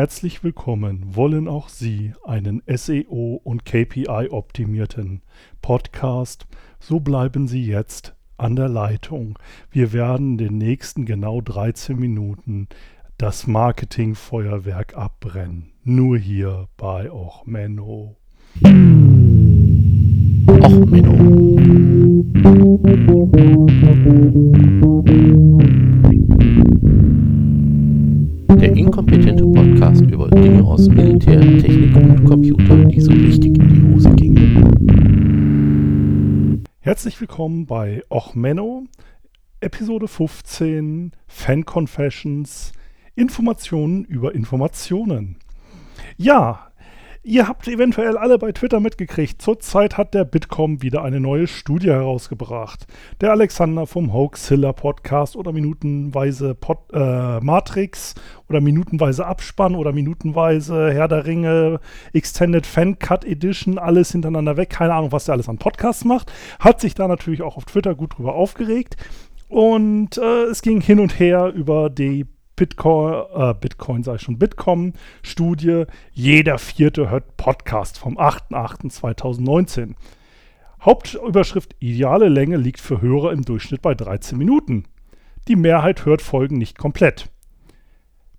Herzlich willkommen. Wollen auch Sie einen SEO und KPI-optimierten Podcast? So bleiben Sie jetzt an der Leitung. Wir werden in den nächsten genau 13 Minuten das Marketingfeuerwerk abbrennen. Nur hier bei Och Menno. Och Menno. Militär, Technik und Computer, die so richtig in die Hose gingen. Herzlich willkommen bei Och Menno, Episode 15, Fan Confessions, Informationen über Informationen. Ja, Ihr habt eventuell alle bei Twitter mitgekriegt. Zurzeit hat der Bitkom wieder eine neue Studie herausgebracht. Der Alexander vom Hoaxilla Podcast oder minutenweise Pod, äh, Matrix oder minutenweise Abspann oder minutenweise Herr der Ringe Extended Fan Cut Edition, alles hintereinander weg. Keine Ahnung, was der alles an Podcasts macht. Hat sich da natürlich auch auf Twitter gut drüber aufgeregt. Und äh, es ging hin und her über die Bitcoin, äh, Bitcoin ich schon, Bitkom-Studie, jeder Vierte hört Podcast vom 8.8.2019. Hauptüberschrift ideale Länge liegt für Hörer im Durchschnitt bei 13 Minuten. Die Mehrheit hört Folgen nicht komplett.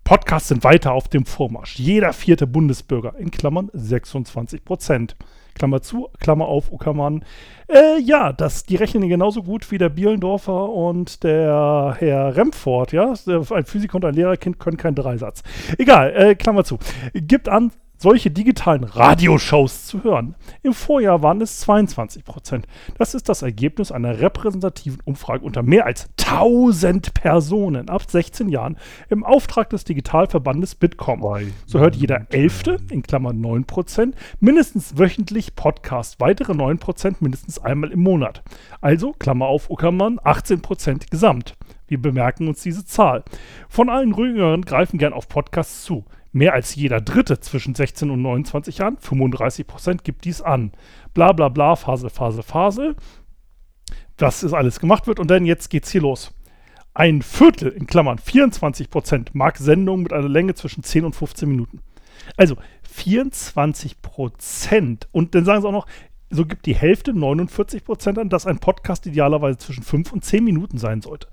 Podcasts sind weiter auf dem Vormarsch. Jeder vierte Bundesbürger, in Klammern 26 Prozent, Klammer zu, Klammer auf, Uckermann. Äh, ja, das, die rechnen genauso gut wie der Bielendorfer und der Herr Remford, ja. Ein Physiker und ein Lehrerkind können keinen Dreisatz. Egal, äh, Klammer zu. Gibt an, solche digitalen Radioshows zu hören. Im Vorjahr waren es 22 Prozent. Das ist das Ergebnis einer repräsentativen Umfrage unter mehr als 1000 Personen ab 16 Jahren im Auftrag des Digitalverbandes Bitkom. So hört jeder Elfte, in Klammern 9 Prozent, mindestens wöchentlich Podcast. Weitere 9 Prozent mindestens einmal im Monat. Also, Klammer auf, Uckermann, 18 Prozent gesamt. Wir bemerken uns diese Zahl. Von allen Rügern greifen gern auf Podcasts zu. Mehr als jeder Dritte zwischen 16 und 29 Jahren, 35 Prozent, gibt dies an. Bla bla bla, Phase, Phase, Phase. Das ist alles gemacht wird und dann jetzt geht's hier los. Ein Viertel, in Klammern 24 Prozent, mag Sendungen mit einer Länge zwischen 10 und 15 Minuten. Also 24 Prozent. Und dann sagen sie auch noch, so gibt die Hälfte, 49 Prozent an, dass ein Podcast idealerweise zwischen 5 und 10 Minuten sein sollte.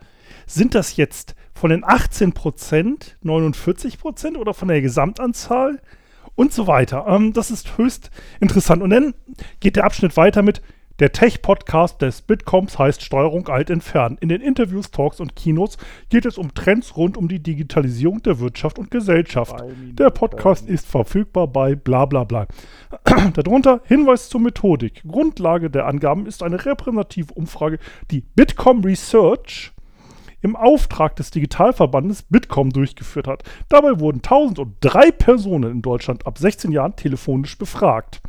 Sind das jetzt von den 18 Prozent 49 Prozent oder von der Gesamtanzahl? Und so weiter. Ähm, das ist höchst interessant. Und dann geht der Abschnitt weiter mit der Tech-Podcast des Bitcoms heißt Steuerung alt entfernen. In den Interviews, Talks und Kinos geht es um Trends rund um die Digitalisierung der Wirtschaft und Gesellschaft. Der Podcast ist verfügbar bei bla bla bla. Darunter Hinweis zur Methodik. Grundlage der Angaben ist eine repräsentative Umfrage, die Bitkom Research im Auftrag des Digitalverbandes Bitkom durchgeführt hat. Dabei wurden 1003 Personen in Deutschland ab 16 Jahren telefonisch befragt.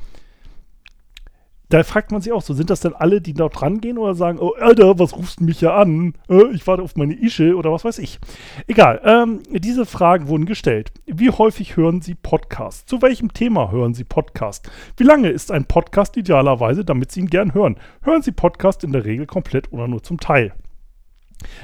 Da fragt man sich auch so, sind das denn alle, die dort rangehen oder sagen, oh Alter, was rufst du mich ja an? Äh, ich warte auf meine Ische oder was weiß ich. Egal, ähm, diese Fragen wurden gestellt. Wie häufig hören Sie Podcast? Zu welchem Thema hören Sie Podcast? Wie lange ist ein Podcast idealerweise, damit Sie ihn gern hören? Hören Sie Podcast in der Regel komplett oder nur zum Teil?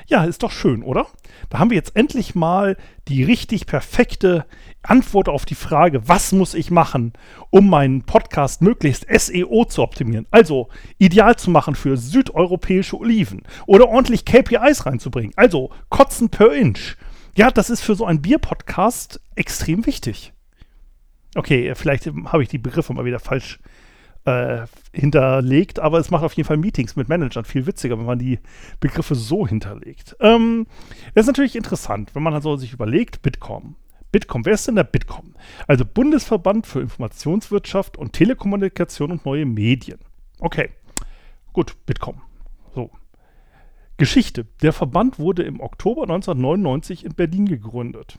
Ja, ist doch schön, oder? Da haben wir jetzt endlich mal die richtig perfekte Antwort auf die Frage, was muss ich machen, um meinen Podcast möglichst SEO zu optimieren? Also ideal zu machen für südeuropäische Oliven oder ordentlich KPIs reinzubringen. Also Kotzen per Inch. Ja, das ist für so einen Bier-Podcast extrem wichtig. Okay, vielleicht habe ich die Begriffe mal wieder falsch äh, äh, hinterlegt, aber es macht auf jeden Fall Meetings mit Managern viel witziger, wenn man die Begriffe so hinterlegt. Ähm, das ist natürlich interessant, wenn man also sich überlegt, Bitkom. Bitkom, wer ist denn der Bitkom? Also Bundesverband für Informationswirtschaft und Telekommunikation und neue Medien. Okay, gut, Bitkom. So. Geschichte. Der Verband wurde im Oktober 1999 in Berlin gegründet.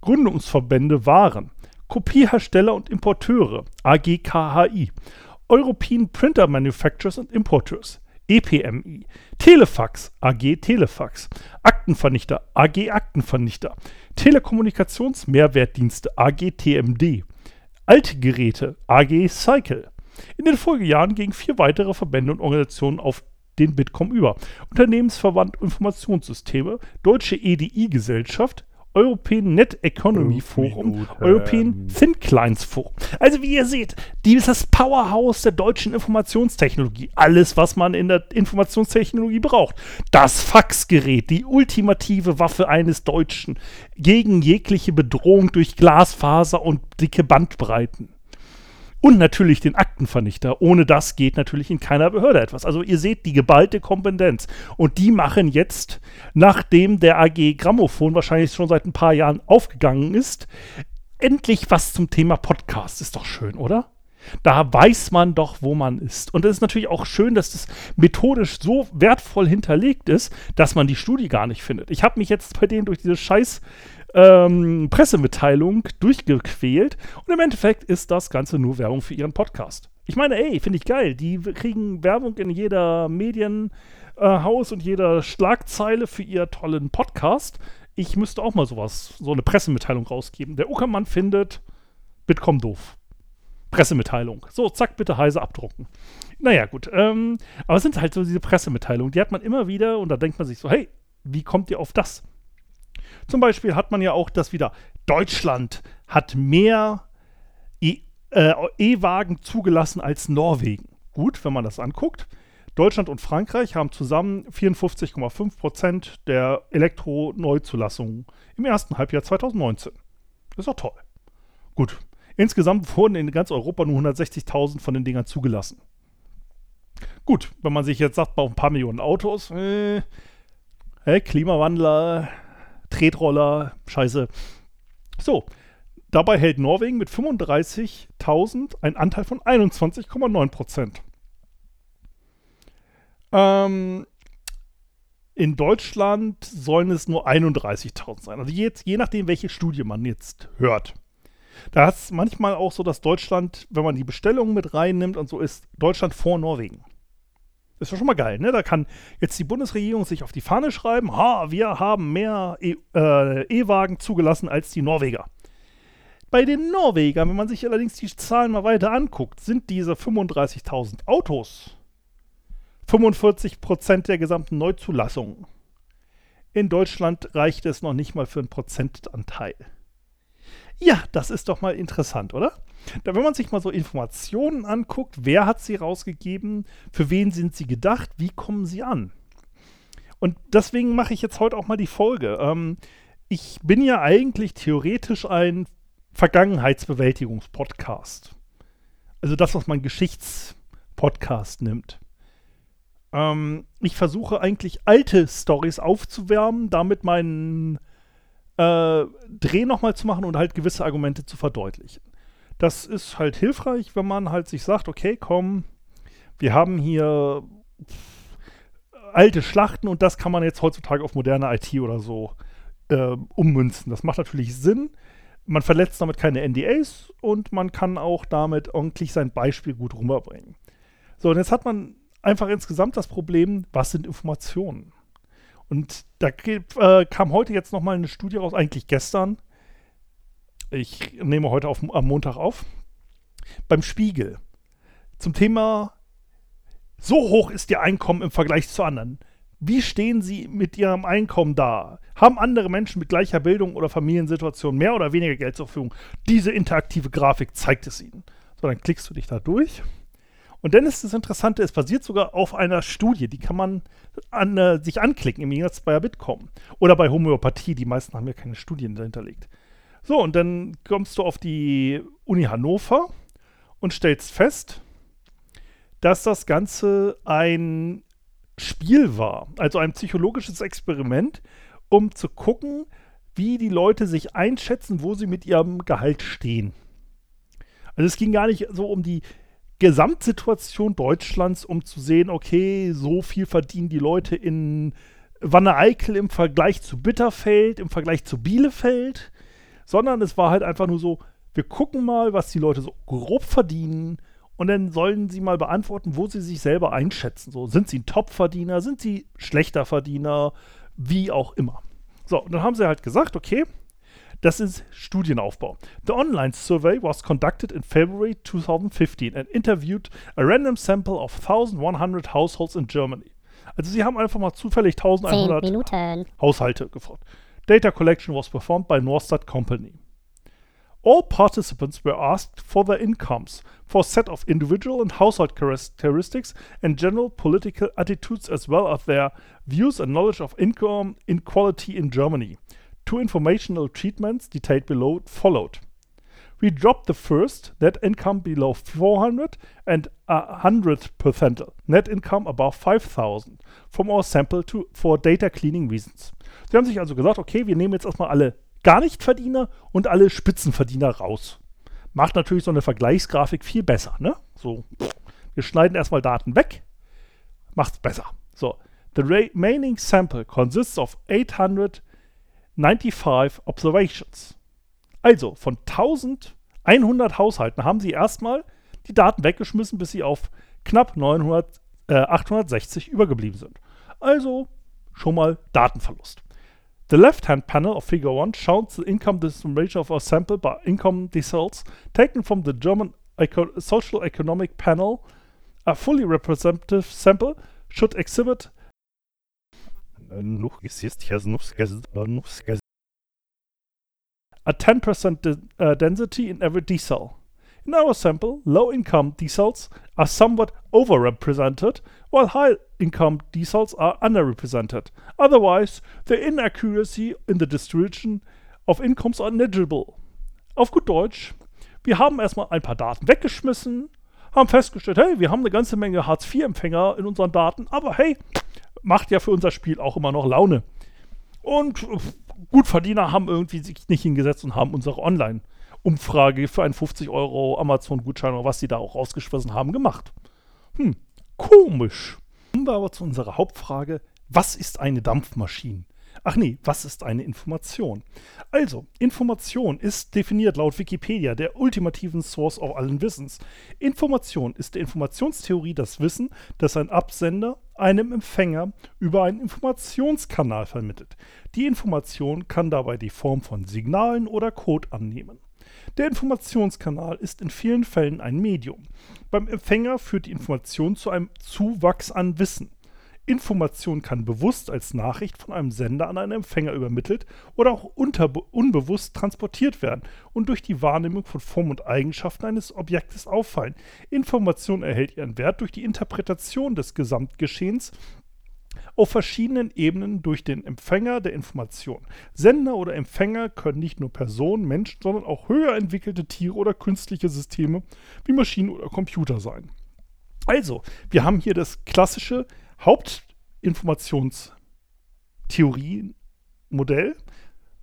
Gründungsverbände waren Kopiehersteller und Importeure, AGKHI, European Printer Manufacturers and Importers, EPMI, Telefax, AG Telefax, Aktenvernichter, AG Aktenvernichter, Telekommunikations-Mehrwertdienste, AG TMD, Alte Geräte, AG Cycle. In den Folgejahren gingen vier weitere Verbände und Organisationen auf den Bitkom über. Unternehmensverband Informationssysteme, Deutsche EDI-Gesellschaft, European Net Economy Forum. European Thin Clients Forum. Also wie ihr seht, die ist das Powerhouse der deutschen Informationstechnologie. Alles, was man in der Informationstechnologie braucht. Das Faxgerät, die ultimative Waffe eines Deutschen gegen jegliche Bedrohung durch Glasfaser und dicke Bandbreiten. Und natürlich den Aktenvernichter. Ohne das geht natürlich in keiner Behörde etwas. Also ihr seht die geballte Kompetenz. Und die machen jetzt, nachdem der AG Grammophon wahrscheinlich schon seit ein paar Jahren aufgegangen ist, endlich was zum Thema Podcast. Ist doch schön, oder? Da weiß man doch, wo man ist. Und es ist natürlich auch schön, dass das methodisch so wertvoll hinterlegt ist, dass man die Studie gar nicht findet. Ich habe mich jetzt bei denen durch diese scheiß ähm, Pressemitteilung durchgequält und im Endeffekt ist das Ganze nur Werbung für ihren Podcast. Ich meine, ey, finde ich geil. Die kriegen Werbung in jeder Medienhaus äh, und jeder Schlagzeile für ihr tollen Podcast. Ich müsste auch mal sowas, so eine Pressemitteilung rausgeben. Der Uckermann findet Bitkom doof. Pressemitteilung. So, zack, bitte heise abdrucken. Naja, gut. Ähm, aber es sind halt so diese Pressemitteilungen, die hat man immer wieder und da denkt man sich so, hey, wie kommt ihr auf das? Zum Beispiel hat man ja auch das wieder, Deutschland hat mehr E- äh, E-Wagen zugelassen als Norwegen. Gut, wenn man das anguckt. Deutschland und Frankreich haben zusammen 54,5 Prozent der Elektro-Neuzulassungen im ersten Halbjahr 2019. Das ist doch toll. Gut. Insgesamt wurden in ganz Europa nur 160.000 von den Dingern zugelassen. Gut, wenn man sich jetzt sagt, bei ein paar Millionen Autos, äh, äh, Klimawandler, Tretroller, scheiße. So, dabei hält Norwegen mit 35.000 einen Anteil von 21,9 Prozent. Ähm, in Deutschland sollen es nur 31.000 sein. Also jetzt, je nachdem, welche Studie man jetzt hört. Da ist manchmal auch so, dass Deutschland, wenn man die Bestellungen mit reinnimmt und so, ist Deutschland vor Norwegen. Ist doch schon mal geil, ne? Da kann jetzt die Bundesregierung sich auf die Fahne schreiben, ha, wir haben mehr E- äh, E-Wagen zugelassen als die Norweger. Bei den Norwegern, wenn man sich allerdings die Zahlen mal weiter anguckt, sind diese 35.000 Autos 45% der gesamten Neuzulassungen. In Deutschland reicht es noch nicht mal für einen Prozentanteil. Ja, das ist doch mal interessant, oder? Da, wenn man sich mal so Informationen anguckt, wer hat sie rausgegeben, für wen sind sie gedacht, wie kommen sie an? Und deswegen mache ich jetzt heute auch mal die Folge. Ähm, ich bin ja eigentlich theoretisch ein Vergangenheitsbewältigungspodcast. Also das, was man Geschichtspodcast nimmt. Ähm, ich versuche eigentlich alte Stories aufzuwärmen, damit meinen äh, Dreh nochmal zu machen und halt gewisse Argumente zu verdeutlichen. Das ist halt hilfreich, wenn man halt sich sagt, okay, komm, wir haben hier alte Schlachten und das kann man jetzt heutzutage auf moderne IT oder so äh, ummünzen. Das macht natürlich Sinn. Man verletzt damit keine NDAs und man kann auch damit ordentlich sein Beispiel gut rüberbringen. So, und jetzt hat man einfach insgesamt das Problem, was sind Informationen? Und da äh, kam heute jetzt nochmal eine Studie raus, eigentlich gestern. Ich nehme heute auf, am Montag auf. Beim Spiegel. Zum Thema, so hoch ist Ihr Einkommen im Vergleich zu anderen. Wie stehen Sie mit Ihrem Einkommen da? Haben andere Menschen mit gleicher Bildung oder Familiensituation mehr oder weniger Geld zur Verfügung? Diese interaktive Grafik zeigt es Ihnen. So, dann klickst du dich da durch. Und dann ist das Interessante, es basiert sogar auf einer Studie, die kann man an, äh, sich anklicken, im Gegensatz bei Bitkom. Oder bei Homöopathie, die meisten haben ja keine Studien dahinterlegt. So, und dann kommst du auf die Uni Hannover und stellst fest, dass das Ganze ein Spiel war, also ein psychologisches Experiment, um zu gucken, wie die Leute sich einschätzen, wo sie mit ihrem Gehalt stehen. Also es ging gar nicht so um die Gesamtsituation Deutschlands, um zu sehen, okay, so viel verdienen die Leute in Wanne-Eickel im Vergleich zu Bitterfeld, im Vergleich zu Bielefeld, sondern es war halt einfach nur so, wir gucken mal, was die Leute so grob verdienen und dann sollen sie mal beantworten, wo sie sich selber einschätzen. So, sind sie ein Top-Verdiener, sind sie schlechter Verdiener, wie auch immer. So, und dann haben sie halt gesagt, okay, das ist Studienaufbau. The online survey was conducted in February 2015 and interviewed a random sample of 1100 households in Germany. Also sie haben einfach mal zufällig 1100 Minuten. Haushalte gefragt. Data collection was performed by Norstat Company. All participants were asked for their incomes, for a set of individual and household characteristics and general political attitudes, as well as their views and knowledge of income inequality in Germany. Two informational treatments detailed below followed. We dropped the first, net income below 400 and 100% net income above 5000 from our sample to, for data cleaning reasons. Sie haben sich also gesagt, okay, wir nehmen jetzt erstmal alle gar nicht Verdiener und alle Spitzenverdiener raus. Macht natürlich so eine Vergleichsgrafik viel besser, ne? So, wir schneiden erstmal Daten weg, macht's besser. So, the remaining sample consists of 895 observations. Also, von 1100 Haushalten haben sie erstmal die Daten weggeschmissen, bis sie auf knapp 900, äh, 860 übergeblieben sind. Also schon mal Datenverlust. The left-hand panel of Figure 1 shows the income distribution of our sample by income deciles taken from the German Eco Social Economic Panel. A fully representative sample should exhibit a 10% de uh, density in every D cell. In our sample, low-income D cells are somewhat overrepresented, while high-income D cells are underrepresented. Otherwise, the inaccuracy in the distribution of incomes are negligible. Auf gut Deutsch, wir haben erstmal ein paar Daten weggeschmissen, haben festgestellt, hey, wir haben eine ganze Menge Hartz-IV-Empfänger in unseren Daten, aber hey, macht ja für unser Spiel auch immer noch Laune. Und Gutverdiener haben irgendwie sich nicht hingesetzt und haben unsere Online- Umfrage für einen 50 Euro Amazon-Gutschein oder was sie da auch rausgeschmissen haben, gemacht. Hm, komisch. Kommen wir aber zu unserer Hauptfrage: Was ist eine Dampfmaschine? Ach nee, was ist eine Information? Also, Information ist definiert laut Wikipedia der ultimativen Source of allen Wissens. Information ist der Informationstheorie das Wissen, das ein Absender einem Empfänger über einen Informationskanal vermittelt. Die Information kann dabei die Form von Signalen oder Code annehmen. Der Informationskanal ist in vielen Fällen ein Medium. Beim Empfänger führt die Information zu einem Zuwachs an Wissen. Information kann bewusst als Nachricht von einem Sender an einen Empfänger übermittelt oder auch unbewusst transportiert werden und durch die Wahrnehmung von Form und Eigenschaften eines Objektes auffallen. Information erhält ihren Wert durch die Interpretation des Gesamtgeschehens auf verschiedenen Ebenen durch den Empfänger der Information. Sender oder Empfänger können nicht nur Personen, Menschen, sondern auch höher entwickelte Tiere oder künstliche Systeme wie Maschinen oder Computer sein. Also, wir haben hier das klassische Hauptinformationstheorie-Modell.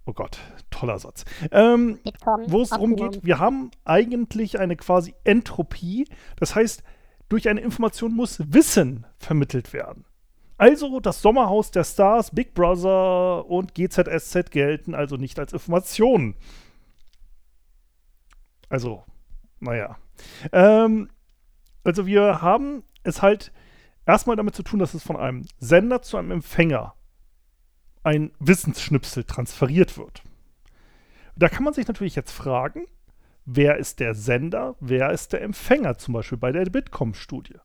Oh Gott, toller Satz. Ähm, wo es darum geht, wir haben eigentlich eine quasi Entropie. Das heißt, durch eine Information muss Wissen vermittelt werden. Also das Sommerhaus der Stars, Big Brother und GZSZ gelten also nicht als Informationen. Also, naja. Ähm, also wir haben es halt erstmal damit zu tun, dass es von einem Sender zu einem Empfänger ein Wissensschnipsel transferiert wird. Da kann man sich natürlich jetzt fragen, wer ist der Sender, wer ist der Empfänger, zum Beispiel bei der Bitkom-Studie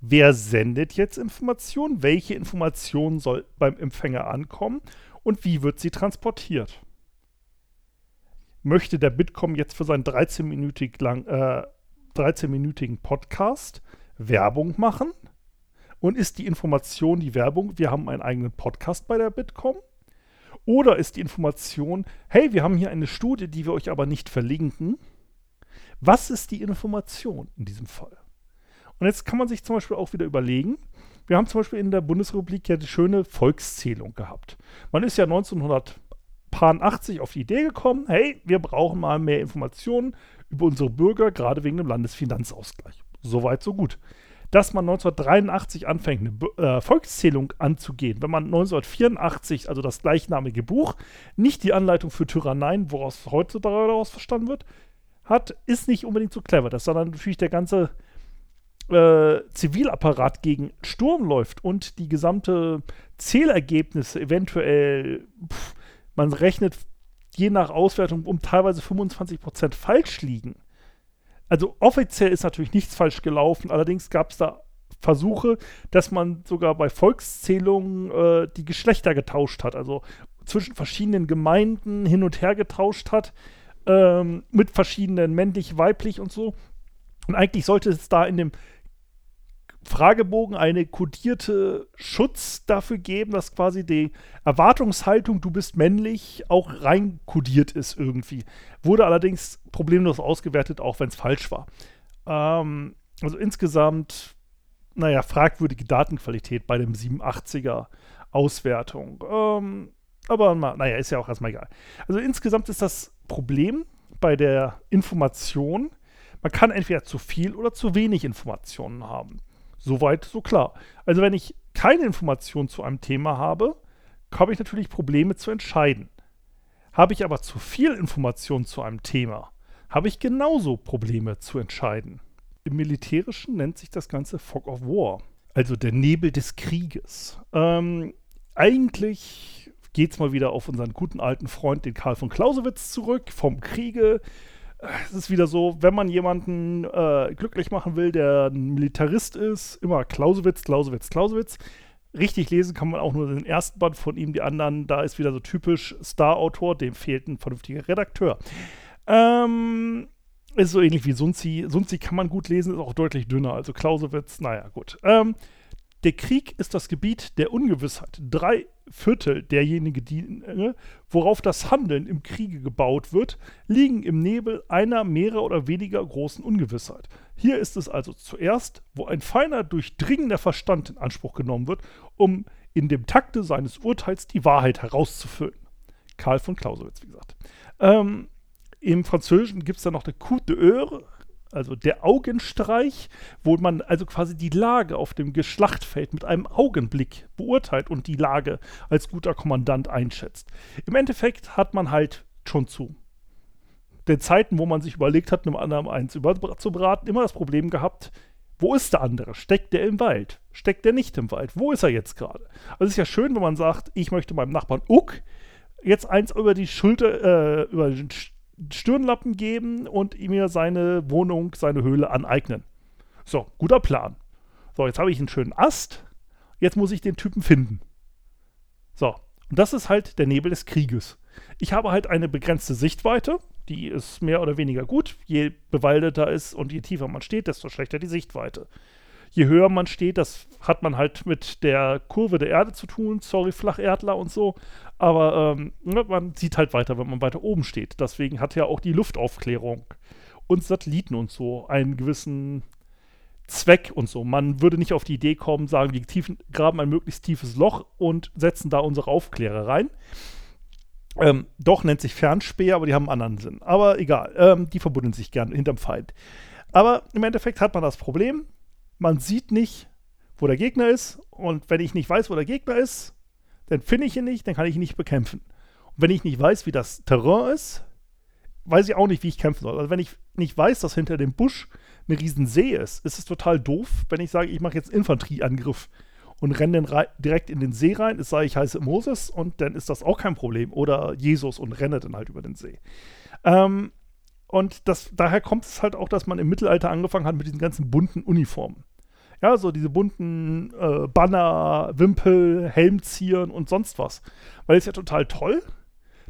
wer sendet jetzt Informationen, welche Information soll beim Empfänger ankommen und wie wird sie transportiert. Möchte der Bitkom jetzt für seinen 13-minütig lang, äh, 13-minütigen Podcast Werbung machen? Und ist die Information die Werbung, wir haben einen eigenen Podcast bei der Bitkom? Oder ist die Information, hey, wir haben hier eine Studie, die wir euch aber nicht verlinken? Was ist die Information in diesem Fall? Und jetzt kann man sich zum Beispiel auch wieder überlegen, wir haben zum Beispiel in der Bundesrepublik ja die schöne Volkszählung gehabt. Man ist ja 1980 auf die Idee gekommen, hey, wir brauchen mal mehr Informationen über unsere Bürger, gerade wegen dem Landesfinanzausgleich. Soweit, so gut. Dass man 1983 anfängt, eine äh, Volkszählung anzugehen, wenn man 1984, also das gleichnamige Buch, nicht die Anleitung für Tyranneien, woraus heute daraus verstanden wird, hat, ist nicht unbedingt so clever. Das sondern natürlich der ganze äh, Zivilapparat gegen Sturm läuft und die gesamte Zählergebnisse eventuell, pff, man rechnet je nach Auswertung um teilweise 25% falsch liegen. Also offiziell ist natürlich nichts falsch gelaufen, allerdings gab es da Versuche, dass man sogar bei Volkszählungen äh, die Geschlechter getauscht hat. Also zwischen verschiedenen Gemeinden hin und her getauscht hat, ähm, mit verschiedenen männlich, weiblich und so. Und eigentlich sollte es da in dem Fragebogen eine kodierte Schutz dafür geben, dass quasi die Erwartungshaltung, du bist männlich, auch rein kodiert ist irgendwie. Wurde allerdings problemlos ausgewertet, auch wenn es falsch war. Ähm, also insgesamt, naja, fragwürdige Datenqualität bei dem 87er Auswertung. Ähm, aber naja, ist ja auch erstmal egal. Also insgesamt ist das Problem bei der Information, man kann entweder zu viel oder zu wenig Informationen haben. Soweit, so klar. Also wenn ich keine Informationen zu einem Thema habe, habe ich natürlich Probleme zu entscheiden. Habe ich aber zu viel Informationen zu einem Thema, habe ich genauso Probleme zu entscheiden. Im Militärischen nennt sich das Ganze Fog of War, also der Nebel des Krieges. Ähm, eigentlich es mal wieder auf unseren guten alten Freund, den Karl von Clausewitz, zurück, vom Kriege. Es ist wieder so, wenn man jemanden äh, glücklich machen will, der ein Militarist ist, immer Clausewitz, Clausewitz, Clausewitz. Richtig lesen kann man auch nur den ersten Band von ihm, die anderen, da ist wieder so typisch Star-Autor, dem fehlt ein vernünftiger Redakteur. Ähm, ist so ähnlich wie Sunzi. Sunzi kann man gut lesen, ist auch deutlich dünner. Also Clausewitz, naja, gut. Ähm, der Krieg ist das Gebiet der Ungewissheit. Drei Viertel derjenigen, die, äh, worauf das Handeln im Kriege gebaut wird, liegen im Nebel einer, mehrer oder weniger großen Ungewissheit. Hier ist es also zuerst, wo ein feiner, durchdringender Verstand in Anspruch genommen wird, um in dem Takte seines Urteils die Wahrheit herauszufüllen. Karl von Clausewitz, wie gesagt. Ähm, Im Französischen gibt es dann noch der Coup de Heure, also der Augenstreich, wo man also quasi die Lage auf dem Geschlachtfeld mit einem Augenblick beurteilt und die Lage als guter Kommandant einschätzt. Im Endeffekt hat man halt schon zu den Zeiten, wo man sich überlegt hat, einem anderen eins überzubraten, immer das Problem gehabt, wo ist der andere? Steckt der im Wald? Steckt der nicht im Wald? Wo ist er jetzt gerade? Also es ist ja schön, wenn man sagt, ich möchte meinem Nachbarn Uck jetzt eins über die Schulter, äh, über den Stirnlappen geben und mir seine Wohnung, seine Höhle aneignen. So, guter Plan. So, jetzt habe ich einen schönen Ast. Jetzt muss ich den Typen finden. So, und das ist halt der Nebel des Krieges. Ich habe halt eine begrenzte Sichtweite, die ist mehr oder weniger gut. Je bewaldeter ist und je tiefer man steht, desto schlechter die Sichtweite je höher man steht, das hat man halt mit der Kurve der Erde zu tun. Sorry, Flacherdler und so. Aber ähm, ne, man sieht halt weiter, wenn man weiter oben steht. Deswegen hat ja auch die Luftaufklärung und Satelliten und so einen gewissen Zweck und so. Man würde nicht auf die Idee kommen, sagen, wir tiefen, graben ein möglichst tiefes Loch und setzen da unsere Aufklärer rein. Ähm, doch nennt sich Fernspäher, aber die haben einen anderen Sinn. Aber egal, ähm, die verbuddeln sich gern hinterm Feind. Aber im Endeffekt hat man das Problem, man sieht nicht, wo der Gegner ist. Und wenn ich nicht weiß, wo der Gegner ist, dann finde ich ihn nicht, dann kann ich ihn nicht bekämpfen. Und wenn ich nicht weiß, wie das Terrain ist, weiß ich auch nicht, wie ich kämpfen soll. Also wenn ich nicht weiß, dass hinter dem Busch eine riesen See ist, ist es total doof, wenn ich sage, ich mache jetzt Infanterieangriff und renne dann direkt in den See rein, es sei ich heiße Moses und dann ist das auch kein Problem. Oder Jesus und renne dann halt über den See. Ähm, und das, daher kommt es halt auch, dass man im Mittelalter angefangen hat mit diesen ganzen bunten Uniformen. Ja, so diese bunten äh, Banner, Wimpel, Helmzieren und sonst was. Weil es ja total toll,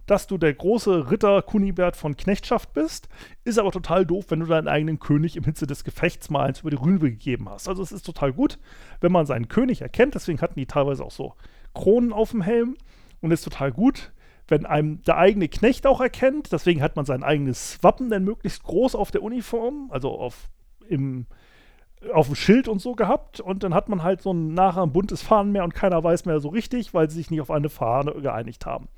dass du der große Ritter Kunibert von Knechtschaft bist, ist aber total doof, wenn du deinen eigenen König im Hitze des Gefechts mal eins über die Rübe gegeben hast. Also es ist total gut, wenn man seinen König erkennt, deswegen hatten die teilweise auch so Kronen auf dem Helm und ist total gut, wenn einem der eigene Knecht auch erkennt, deswegen hat man sein eigenes Wappen dann möglichst groß auf der Uniform, also auf im auf dem Schild und so gehabt und dann hat man halt so ein nachher ein buntes Fahnen mehr und keiner weiß mehr so richtig, weil sie sich nicht auf eine Fahne geeinigt haben.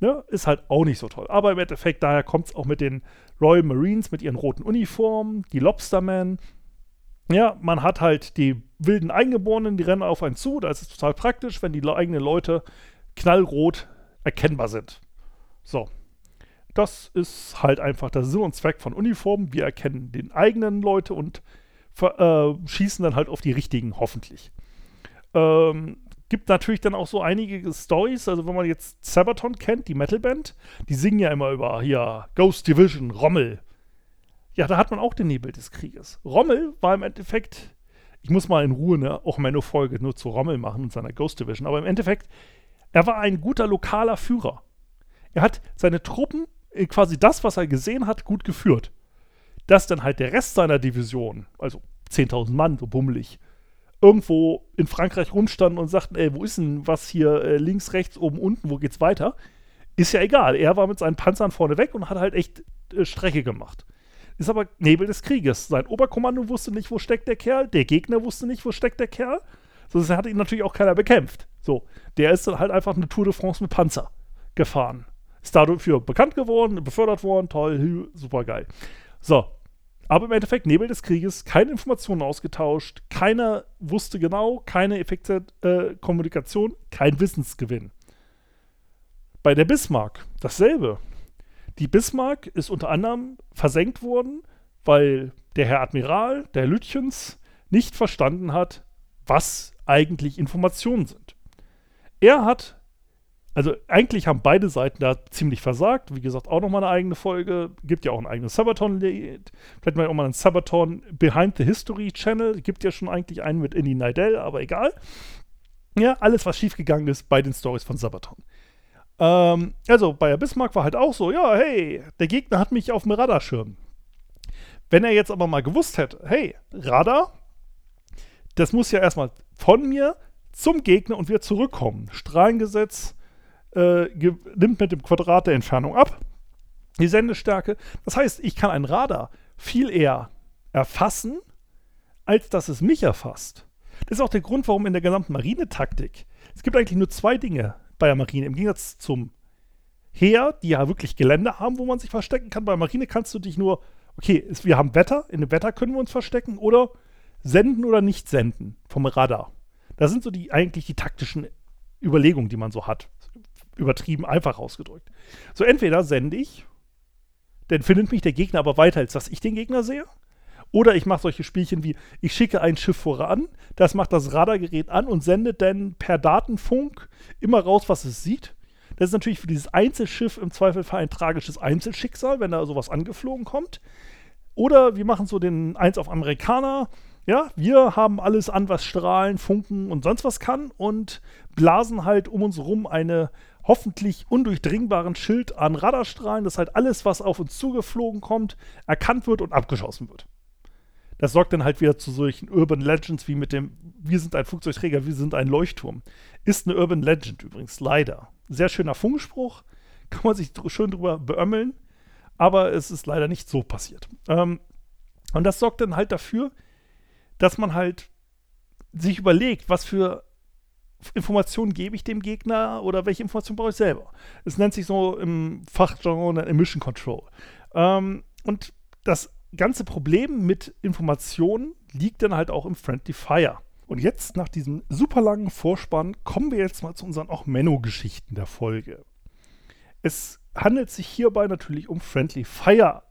Ne? Ist halt auch nicht so toll. Aber im Endeffekt, daher kommt es auch mit den Royal Marines, mit ihren roten Uniformen, die Lobstermen. Ja, man hat halt die wilden Eingeborenen, die rennen auf einen zu. Da ist es total praktisch, wenn die eigenen Leute knallrot erkennbar sind. So. Das ist halt einfach der Sinn und Zweck von Uniformen. Wir erkennen den eigenen Leute und äh, schießen dann halt auf die richtigen, hoffentlich. Ähm, gibt natürlich dann auch so einige Stories, also wenn man jetzt Sabaton kennt, die Metalband, die singen ja immer über hier Ghost Division, Rommel. Ja, da hat man auch den Nebel des Krieges. Rommel war im Endeffekt, ich muss mal in Ruhe ne, auch meine Folge nur zu Rommel machen und seiner Ghost Division, aber im Endeffekt, er war ein guter lokaler Führer. er hat seine Truppen, äh, quasi das, was er gesehen hat, gut geführt. Dass dann halt der Rest seiner Division, also 10.000 Mann, so bummelig, irgendwo in Frankreich rumstanden und sagten, ey, wo ist denn was hier äh, links, rechts, oben, unten, wo geht's weiter? Ist ja egal. Er war mit seinen Panzern vorne weg und hat halt echt äh, Strecke gemacht. Ist aber Nebel des Krieges. Sein Oberkommando wusste nicht, wo steckt der Kerl. Der Gegner wusste nicht, wo steckt der Kerl. Sonst hat ihn natürlich auch keiner bekämpft. So, der ist dann halt einfach eine Tour de France mit Panzer gefahren. Ist dafür bekannt geworden, befördert worden, toll, super geil. So, aber im Endeffekt Nebel des Krieges, keine Informationen ausgetauscht, keiner wusste genau, keine effektive äh, Kommunikation, kein Wissensgewinn. Bei der Bismarck dasselbe. Die Bismarck ist unter anderem versenkt worden, weil der Herr Admiral, der Herr Lütjens, nicht verstanden hat, was eigentlich Informationen sind. Er hat, also eigentlich haben beide Seiten da ziemlich versagt. Wie gesagt, auch nochmal eine eigene Folge. Gibt ja auch ein eigenes Sabaton-Lied. Vielleicht mal auch mal einen Sabaton Behind the History Channel. Gibt ja schon eigentlich einen mit Indy Nidell, aber egal. Ja, alles, was schiefgegangen ist bei den Stories von Sabaton. Ähm, also bei der Bismarck war halt auch so, ja, hey, der Gegner hat mich auf dem Radarschirm. Wenn er jetzt aber mal gewusst hätte, hey, Radar, das muss ja erstmal von mir zum Gegner und wieder zurückkommen. Strahlengesetz äh, nimmt mit dem Quadrat der Entfernung ab, die Sendestärke. Das heißt, ich kann ein Radar viel eher erfassen, als dass es mich erfasst. Das ist auch der Grund, warum in der gesamten Marinetaktik es gibt eigentlich nur zwei Dinge, bei der Marine. Im Gegensatz zum Heer, die ja wirklich Gelände haben, wo man sich verstecken kann. Bei der Marine kannst du dich nur, okay, wir haben Wetter, in dem Wetter können wir uns verstecken oder senden oder nicht senden vom Radar. Das sind so die eigentlich die taktischen Überlegungen, die man so hat. Übertrieben einfach ausgedrückt. So, entweder sende ich, dann findet mich der Gegner aber weiter, als dass ich den Gegner sehe. Oder ich mache solche Spielchen wie, ich schicke ein Schiff voran, das macht das Radargerät an und sendet dann per Datenfunk immer raus, was es sieht. Das ist natürlich für dieses Einzelschiff im Zweifelsfall ein tragisches Einzelschicksal, wenn da sowas angeflogen kommt. Oder wir machen so den Eins auf Amerikaner. Ja, wir haben alles an, was strahlen, funken und sonst was kann und blasen halt um uns rum eine hoffentlich undurchdringbaren Schild an Radarstrahlen, dass halt alles, was auf uns zugeflogen kommt, erkannt wird und abgeschossen wird. Das sorgt dann halt wieder zu solchen Urban Legends wie mit dem, wir sind ein Flugzeugträger, wir sind ein Leuchtturm. Ist eine Urban Legend übrigens, leider. Sehr schöner Funkspruch, kann man sich schön drüber beömmeln, aber es ist leider nicht so passiert. Ähm, und das sorgt dann halt dafür, dass man halt sich überlegt, was für Informationen gebe ich dem Gegner oder welche Informationen brauche ich selber. Es nennt sich so im Fachjargon Emission Control. Ähm, und das ganze Problem mit Informationen liegt dann halt auch im Friendly Fire. Und jetzt, nach diesem super langen Vorspann, kommen wir jetzt mal zu unseren auch Menno-Geschichten der Folge. Es handelt sich hierbei natürlich um Friendly Fire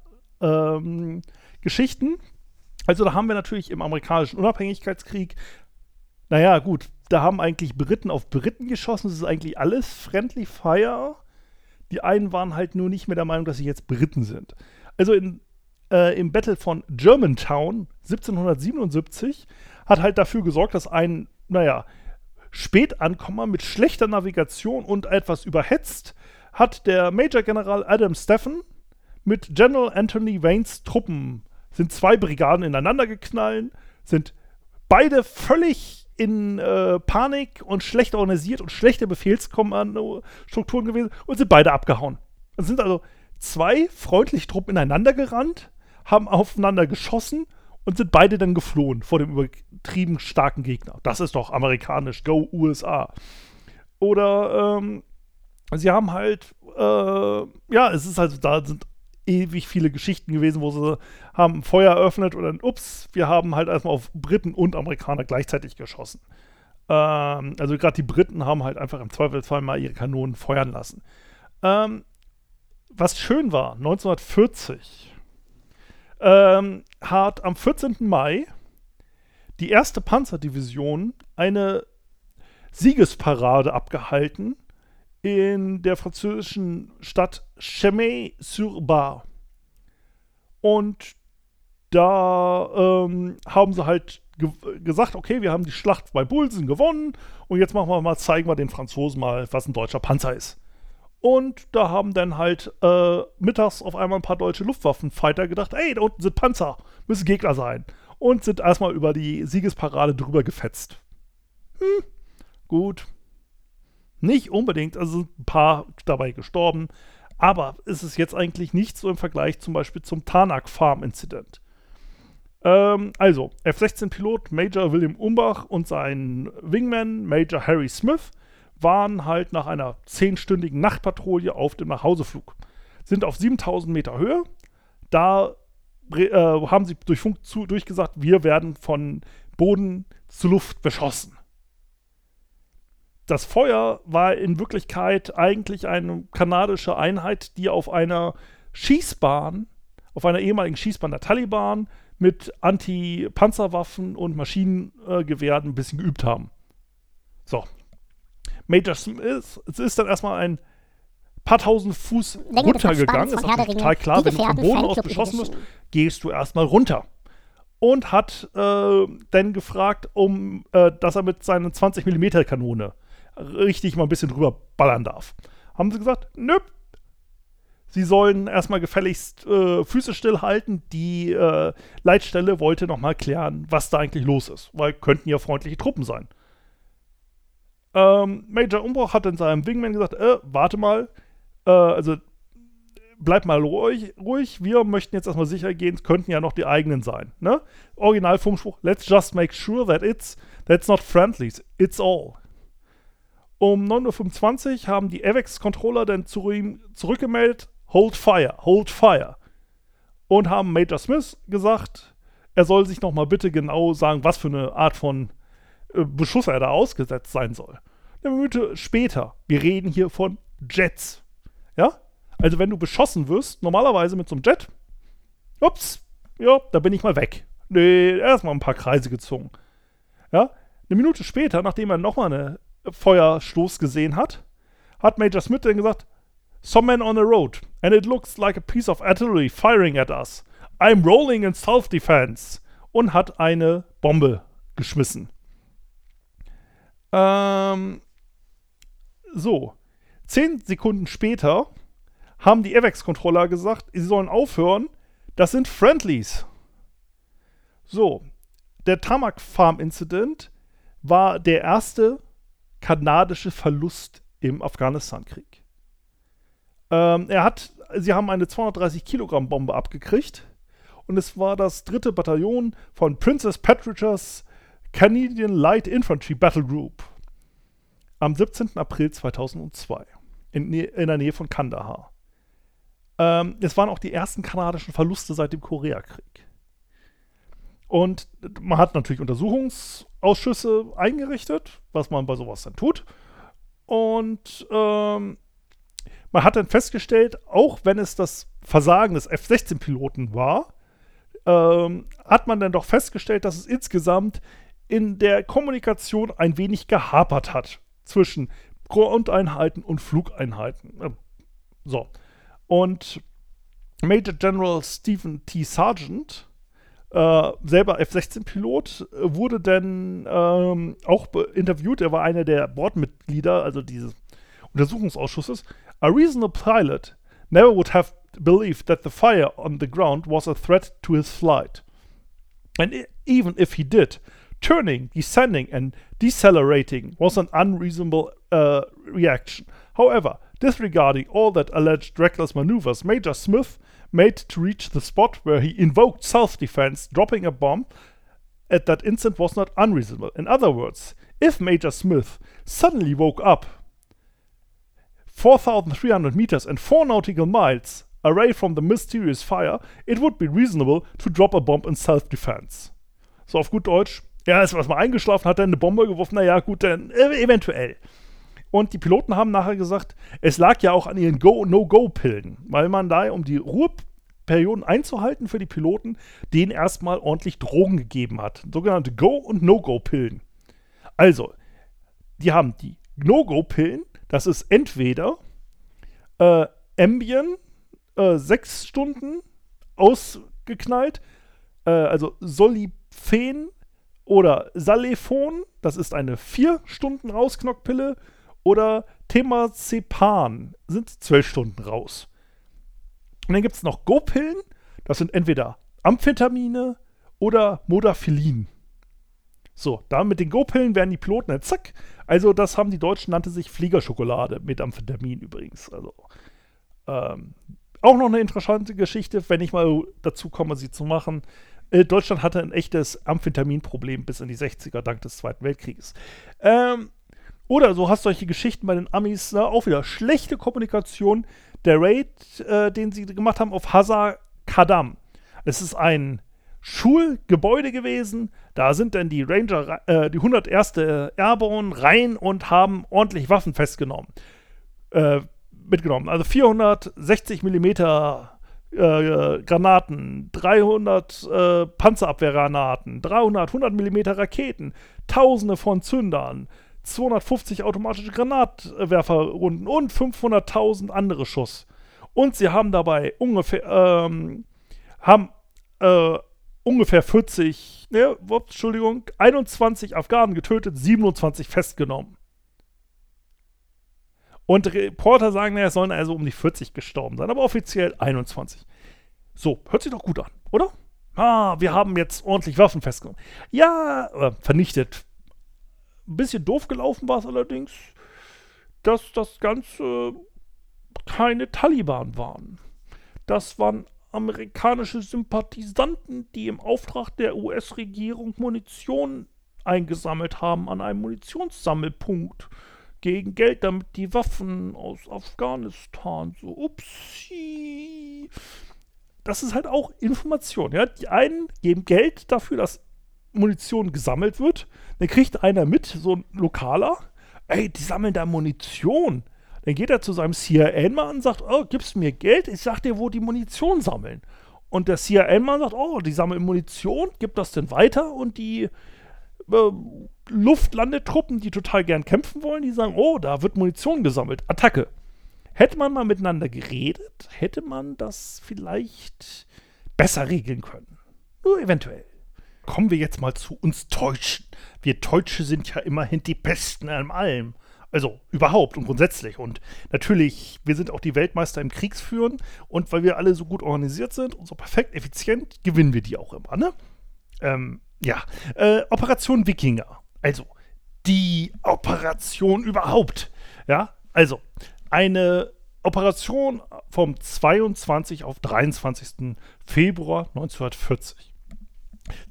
ähm, Geschichten. Also da haben wir natürlich im amerikanischen Unabhängigkeitskrieg, naja gut, da haben eigentlich Briten auf Briten geschossen. Das ist eigentlich alles Friendly Fire. Die einen waren halt nur nicht mehr der Meinung, dass sie jetzt Briten sind. Also in äh, im Battle von Germantown 1777 hat halt dafür gesorgt, dass ein, naja, Spätankommer mit schlechter Navigation und etwas überhetzt, hat der Major General Adam Steffen mit General Anthony Waynes Truppen sind zwei Brigaden ineinander geknallt, sind beide völlig in äh, Panik und schlecht organisiert und schlechte Befehlskommandostrukturen gewesen und sind beide abgehauen. Es sind also zwei freundliche Truppen ineinander gerannt, haben aufeinander geschossen und sind beide dann geflohen vor dem übertrieben starken Gegner. Das ist doch amerikanisch. Go USA. Oder ähm, sie haben halt, äh, ja, es ist also, da sind ewig viele Geschichten gewesen, wo sie haben Feuer eröffnet und dann, ups, wir haben halt erstmal auf Briten und Amerikaner gleichzeitig geschossen. Ähm, also gerade die Briten haben halt einfach im Zweifelsfall mal ihre Kanonen feuern lassen. Ähm, was schön war, 1940 ähm, hat am 14. Mai die erste Panzerdivision eine Siegesparade abgehalten in der französischen Stadt Chemay-sur-Bar. Und da ähm, haben sie halt ge gesagt, okay, wir haben die Schlacht bei Bulsen gewonnen und jetzt machen wir mal, zeigen wir den Franzosen mal, was ein deutscher Panzer ist. Und da haben dann halt äh, mittags auf einmal ein paar deutsche Luftwaffenfighter gedacht, ey, da unten sind Panzer, müssen Gegner sein. Und sind erstmal über die Siegesparade drüber gefetzt. Hm, gut. Nicht unbedingt, also sind ein paar dabei gestorben. Aber ist es jetzt eigentlich nicht so im Vergleich zum Beispiel zum Tarnak Farm Incident. Ähm, also, F-16-Pilot Major William Umbach und sein Wingman Major Harry Smith waren halt nach einer zehnstündigen Nachtpatrouille auf dem Nachhauseflug. Sind auf 7000 Meter Höhe. Da äh, haben sie durch Funk zu, durchgesagt, wir werden von Boden zu Luft beschossen. Das Feuer war in Wirklichkeit eigentlich eine kanadische Einheit, die auf einer Schießbahn, auf einer ehemaligen Schießbahn der Taliban mit Anti-Panzerwaffen und Maschinengewehren ein bisschen geübt haben. So, Major Smith es ist dann erstmal ein paar tausend Fuß Länge runtergegangen. Ist natürlich total klar, wenn du vom Boden aus beschossen wirst, gehst du erstmal runter. Und hat äh, dann gefragt, um, äh, dass er mit seinen 20 mm Kanone richtig mal ein bisschen drüber ballern darf. Haben sie gesagt, nö. Sie sollen erstmal gefälligst äh, Füße stillhalten. Die äh, Leitstelle wollte nochmal klären, was da eigentlich los ist. Weil könnten ja freundliche Truppen sein. Ähm, Major Umbruch hat in seinem Wingman gesagt, äh, warte mal, äh, also bleib mal ruhig, ruhig, wir möchten jetzt erstmal sicher gehen, es könnten ja noch die eigenen sein. Ne? Original Funkspruch, let's just make sure that it's, that's not friendlies, it's all. Um 9.25 Uhr haben die AVEX-Controller dann zu ihm zurückgemeldet, hold fire, hold fire. Und haben Major Smith gesagt, er soll sich nochmal bitte genau sagen, was für eine Art von äh, Beschuss er da ausgesetzt sein soll. Eine Minute später, wir reden hier von Jets. Ja? Also wenn du beschossen wirst, normalerweise mit so einem Jet, ups, ja, da bin ich mal weg. Nee, erstmal ein paar Kreise gezogen. Ja? Eine Minute später, nachdem er nochmal einen Feuerstoß gesehen hat, hat Major Smith dann gesagt, Some men on the road, and it looks like a piece of artillery firing at us. I'm rolling in self-defense. Und hat eine Bombe geschmissen. Ähm, so, zehn Sekunden später haben die AVEX-Controller gesagt, sie sollen aufhören. Das sind Friendlies. So, der Tamak Farm Incident war der erste kanadische Verlust im Afghanistan-Krieg. Ähm, er hat, sie haben eine 230 Kilogramm Bombe abgekriegt und es war das dritte Bataillon von Princess Patricia's Canadian Light Infantry Battle Group am 17. April 2002 in, in der Nähe von Kandahar. Ähm, es waren auch die ersten kanadischen Verluste seit dem Koreakrieg. Und man hat natürlich Untersuchungsausschüsse eingerichtet, was man bei sowas dann tut. Und ähm, man hat dann festgestellt, auch wenn es das Versagen des F-16-Piloten war, ähm, hat man dann doch festgestellt, dass es insgesamt in der Kommunikation ein wenig gehapert hat zwischen Grundeinheiten und Flugeinheiten. Ähm, so. Und Major General Stephen T. Sargent, äh, selber F-16-Pilot, wurde dann ähm, auch interviewt. Er war einer der Bordmitglieder, also dieses Untersuchungsausschusses. A reasonable pilot never would have believed that the fire on the ground was a threat to his flight. And even if he did, Turning, descending, and decelerating was an unreasonable uh, reaction. However, disregarding all that alleged reckless maneuvers Major Smith made to reach the spot where he invoked self defense, dropping a bomb at that instant was not unreasonable. In other words, if Major Smith suddenly woke up 4,300 meters and 4 nautical miles away from the mysterious fire, it would be reasonable to drop a bomb in self defense. So auf gut Deutsch, Ja, ist was mal eingeschlafen, hat dann eine Bombe geworfen. Naja, gut, dann äh, eventuell. Und die Piloten haben nachher gesagt, es lag ja auch an ihren Go-No-Go-Pillen, weil man da, um die Ruheperioden einzuhalten für die Piloten, denen erstmal ordentlich Drogen gegeben hat. Sogenannte Go- und No-Go-Pillen. Also, die haben die No-Go-Pillen, das ist entweder äh, Ambien, äh, sechs Stunden ausgeknallt, äh, also Soliphen oder Salefon, das ist eine 4 Stunden Rausknockpille, oder Temazepam sind zwölf Stunden raus. Und dann gibt es noch Go-Pillen, das sind entweder Amphetamine oder Modafinil. So, da mit den Go-Pillen werden die Piloten dann zack. Also, das haben die Deutschen, nannte sich Fliegerschokolade mit Amphetamin übrigens. Also, ähm, auch noch eine interessante Geschichte, wenn ich mal dazu komme, sie zu machen. Äh, Deutschland hatte ein echtes Amphetaminproblem bis in die 60er, dank des Zweiten Weltkrieges. Ähm, oder so hast solche Geschichten bei den Amis, ne, auch wieder schlechte Kommunikation. Der Raid, äh, den sie gemacht haben auf Hazar Kadam. Es ist ein Schulgebäude gewesen. Da sind dann die Ranger, äh, die 101. Airborne rein und haben ordentlich Waffen festgenommen. Äh, mitgenommen. Also 460 Millimeter äh, Granaten, 300 äh, Panzerabwehrgranaten, 300, 100 Millimeter Raketen, Tausende von Zündern, 250 automatische Granatwerferrunden und 500.000 andere Schuss. Und sie haben dabei ungefähr, ähm, haben, äh, ungefähr 40, ne, Entschuldigung, 21 Afghanen getötet, 27 festgenommen. Und Reporter sagen, naja, es sollen also um die 40 gestorben sein, aber offiziell 21. So, hört sich doch gut an, oder? Ah, wir haben jetzt ordentlich Waffen festgenommen. Ja, äh, vernichtet. Ein bisschen doof gelaufen war es allerdings, dass das Ganze keine Taliban waren. Das waren amerikanische Sympathisanten, die im Auftrag der US-Regierung Munition eingesammelt haben an einem Munitionssammelpunkt gegen Geld, damit die Waffen aus Afghanistan so, upsi. Das ist halt auch Information. Ja? Die einen geben Geld dafür, dass Munition gesammelt wird. Dann kriegt einer mit, so ein Lokaler, ey, die sammeln da Munition. Dann geht er zu seinem CIA-Mann und sagt, oh, gibst mir Geld? Ich sag dir, wo die Munition sammeln. Und der CIA-Mann sagt, oh, die sammeln Munition, gibt das denn weiter und die äh, Luftlandetruppen, die total gern kämpfen wollen, die sagen, oh, da wird Munition gesammelt, Attacke. Hätte man mal miteinander geredet, hätte man das vielleicht besser regeln können. Nur eventuell. Kommen wir jetzt mal zu uns Deutschen. Wir Deutsche sind ja immerhin die Besten an allem. Also überhaupt und grundsätzlich. Und natürlich, wir sind auch die Weltmeister im Kriegsführen. Und weil wir alle so gut organisiert sind und so perfekt effizient, gewinnen wir die auch immer, ne? Ähm, ja. Äh, Operation Wikinger. Also, die Operation überhaupt. Ja, also, eine Operation vom 22 auf 23. Februar 1940.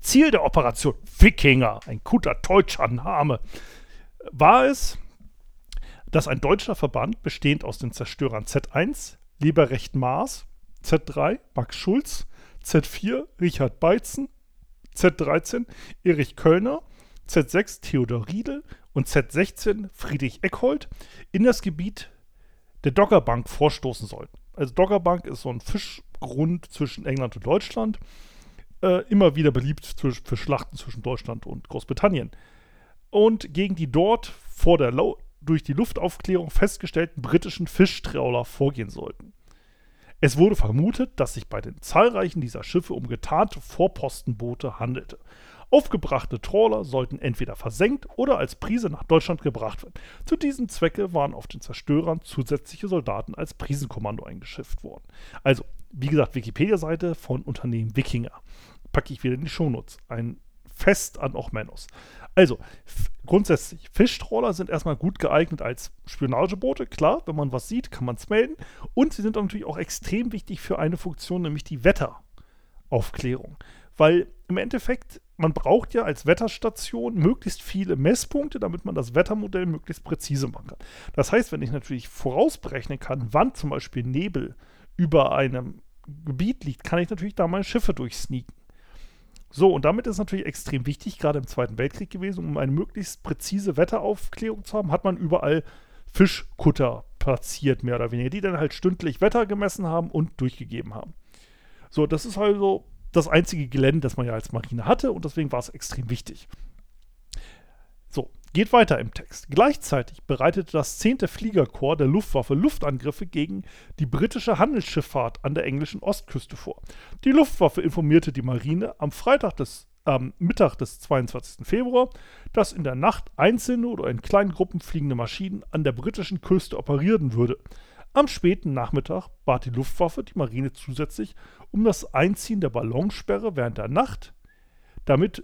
Ziel der Operation Wikinger, ein guter deutscher Name, war es, dass ein deutscher Verband bestehend aus den Zerstörern Z1, Lieberrecht Maas, Z3, Max Schulz, Z4, Richard Beitzen, Z13, Erich Kölner Z6 Theodor Riedel und Z16 Friedrich Eckhold in das Gebiet der Doggerbank vorstoßen sollten. Also Doggerbank ist so ein Fischgrund zwischen England und Deutschland. Äh, immer wieder beliebt für Schlachten zwischen Deutschland und Großbritannien. Und gegen die dort vor der Lo durch die Luftaufklärung festgestellten britischen Fischtrawler vorgehen sollten. Es wurde vermutet, dass sich bei den zahlreichen dieser Schiffe um getarnte Vorpostenboote handelte. Aufgebrachte Trawler sollten entweder versenkt oder als Prise nach Deutschland gebracht werden. Zu diesem Zwecke waren auf den Zerstörern zusätzliche Soldaten als Prisenkommando eingeschifft worden. Also, wie gesagt, Wikipedia-Seite von Unternehmen Wikinger. Packe ich wieder in die Shownotes. Ein Fest an Ochmenos. Also, grundsätzlich, Fischtrawler sind erstmal gut geeignet als Spionageboote. Klar, wenn man was sieht, kann man es melden. Und sie sind natürlich auch extrem wichtig für eine Funktion, nämlich die Wetteraufklärung. Weil im Endeffekt man braucht ja als Wetterstation möglichst viele Messpunkte, damit man das Wettermodell möglichst präzise machen kann. Das heißt, wenn ich natürlich vorausberechnen kann, wann zum Beispiel Nebel über einem Gebiet liegt, kann ich natürlich da meine Schiffe durchsneaken. So, und damit ist natürlich extrem wichtig, gerade im Zweiten Weltkrieg gewesen, um eine möglichst präzise Wetteraufklärung zu haben, hat man überall Fischkutter platziert, mehr oder weniger, die dann halt stündlich Wetter gemessen haben und durchgegeben haben. So, das ist also das einzige Gelände, das man ja als Marine hatte und deswegen war es extrem wichtig. Geht weiter im Text. Gleichzeitig bereitete das 10. Fliegerkorps der Luftwaffe Luftangriffe gegen die britische Handelsschifffahrt an der englischen Ostküste vor. Die Luftwaffe informierte die Marine am Freitag des am Mittag des 22. Februar, dass in der Nacht einzelne oder in kleinen Gruppen fliegende Maschinen an der britischen Küste operieren würde. Am späten Nachmittag bat die Luftwaffe die Marine zusätzlich um das Einziehen der Ballonsperre während der Nacht, damit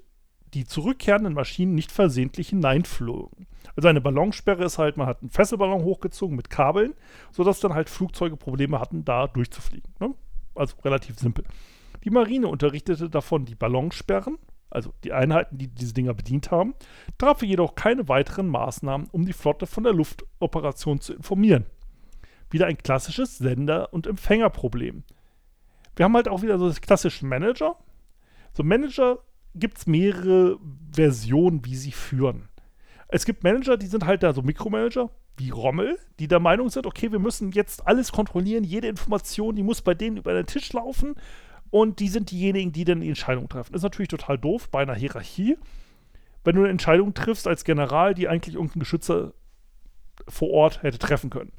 die zurückkehrenden Maschinen nicht versehentlich hineinflogen. Also eine Ballonsperre ist halt, man hat einen Fesselballon hochgezogen mit Kabeln, sodass dann halt Flugzeuge Probleme hatten, da durchzufliegen. Ne? Also relativ simpel. Die Marine unterrichtete davon die Ballonsperren, also die Einheiten, die diese Dinger bedient haben, traf jedoch keine weiteren Maßnahmen, um die Flotte von der Luftoperation zu informieren. Wieder ein klassisches Sender- und Empfängerproblem. Wir haben halt auch wieder so das klassische Manager. So Manager gibt es mehrere Versionen, wie sie führen. Es gibt Manager, die sind halt da so Mikromanager, wie Rommel, die der Meinung sind, okay, wir müssen jetzt alles kontrollieren, jede Information, die muss bei denen über den Tisch laufen und die sind diejenigen, die dann die Entscheidung treffen. Das ist natürlich total doof bei einer Hierarchie, wenn du eine Entscheidung triffst als General, die eigentlich irgendein Geschützer vor Ort hätte treffen können.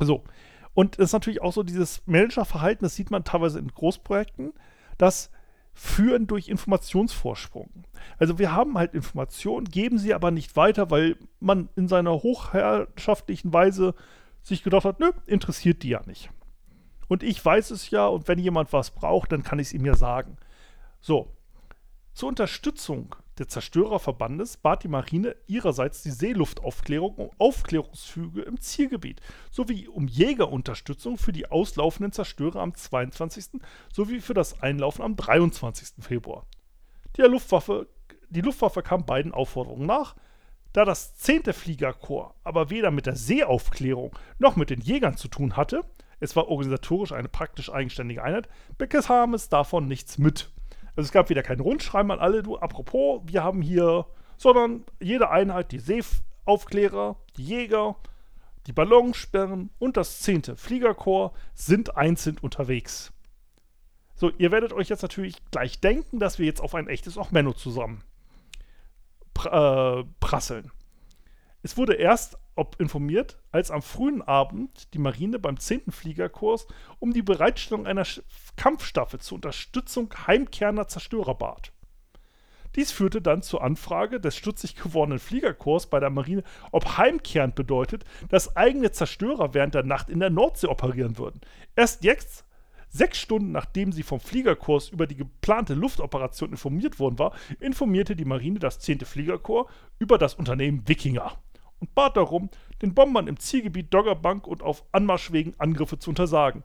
So. Und es ist natürlich auch so dieses Managerverhalten, das sieht man teilweise in Großprojekten, dass führen durch Informationsvorsprung. Also wir haben halt Informationen, geben sie aber nicht weiter, weil man in seiner hochherrschaftlichen Weise sich gedacht hat, nö, interessiert die ja nicht. Und ich weiß es ja und wenn jemand was braucht, dann kann ich es ihm ja sagen. So, zur Unterstützung des Zerstörerverbandes bat die Marine ihrerseits die Seeluftaufklärung um Aufklärungsfüge im Zielgebiet sowie um Jägerunterstützung für die auslaufenden Zerstörer am 22. sowie für das Einlaufen am 23. Februar. Die Luftwaffe, die Luftwaffe kam beiden Aufforderungen nach, da das 10. Fliegerkorps aber weder mit der Seeaufklärung noch mit den Jägern zu tun hatte, es war organisatorisch eine praktisch eigenständige Einheit, bekam es davon nichts mit. Also es gab wieder kein Rundschreiben an alle, du, apropos, wir haben hier, sondern jede Einheit, die Seeaufklärer, die Jäger, die Ballonsperren und das 10. Fliegerkorps sind einzeln unterwegs. So, ihr werdet euch jetzt natürlich gleich denken, dass wir jetzt auf ein echtes Ochmenno zusammen pr äh, prasseln. Es wurde erst ob informiert, als am frühen Abend die Marine beim 10. Fliegerkurs um die Bereitstellung einer Kampfstaffel zur Unterstützung heimkehrender Zerstörer bat. Dies führte dann zur Anfrage des stutzig gewordenen Fliegerkorps bei der Marine, ob heimkehrend bedeutet, dass eigene Zerstörer während der Nacht in der Nordsee operieren würden. Erst jetzt, sechs Stunden nachdem sie vom Fliegerkurs über die geplante Luftoperation informiert worden war, informierte die Marine das 10. Fliegerkorps über das Unternehmen Wikinger und bat darum, den Bombern im Zielgebiet Doggerbank und auf Anmarschwegen Angriffe zu untersagen.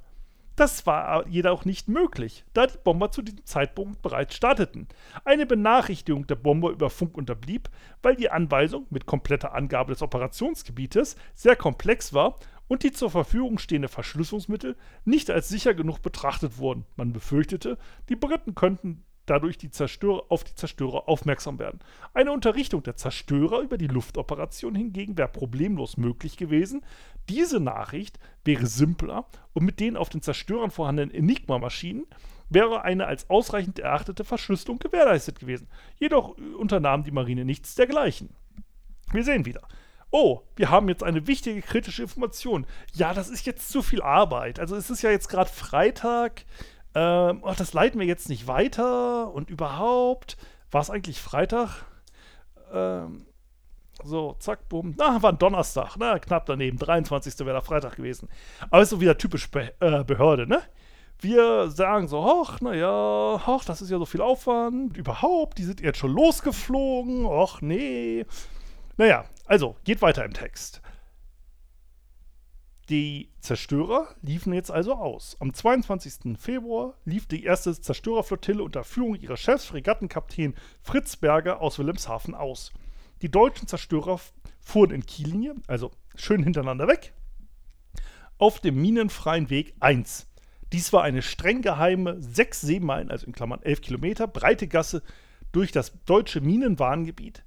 Das war jedoch nicht möglich, da die Bomber zu diesem Zeitpunkt bereits starteten. Eine Benachrichtigung der Bomber über Funk unterblieb, weil die Anweisung mit kompletter Angabe des Operationsgebietes sehr komplex war und die zur Verfügung stehenden Verschlüsselungsmittel nicht als sicher genug betrachtet wurden. Man befürchtete, die Briten könnten dadurch die Zerstörer auf die Zerstörer aufmerksam werden. Eine Unterrichtung der Zerstörer über die Luftoperation hingegen wäre problemlos möglich gewesen. Diese Nachricht wäre simpler und mit den auf den Zerstörern vorhandenen Enigma-Maschinen wäre eine als ausreichend erachtete Verschlüsselung gewährleistet gewesen. Jedoch unternahm die Marine nichts dergleichen. Wir sehen wieder. Oh, wir haben jetzt eine wichtige kritische Information. Ja, das ist jetzt zu viel Arbeit. Also es ist ja jetzt gerade Freitag ähm, oh, das leiten wir jetzt nicht weiter und überhaupt. War es eigentlich Freitag? Ähm, so, zack, bumm. Na, war ein Donnerstag, ne? Knapp daneben. 23. wäre der Freitag gewesen. Aber ist so wieder typisch Be äh, Behörde, ne? Wir sagen so, hoch, naja, hoch, das ist ja so viel Aufwand. Überhaupt, die sind jetzt schon losgeflogen. Och, nee. Naja, also, geht weiter im Text. Die Zerstörer liefen jetzt also aus. Am 22. Februar lief die erste Zerstörerflottille unter Führung ihres Chefs, Fregattenkapitän Fritz Berger aus Wilhelmshaven aus. Die deutschen Zerstörer fuhren in Kiellinie, also schön hintereinander weg, auf dem minenfreien Weg 1. Dies war eine streng geheime, sechs Seemeilen, also in Klammern 11 Kilometer, breite Gasse durch das deutsche Minenwarngebiet,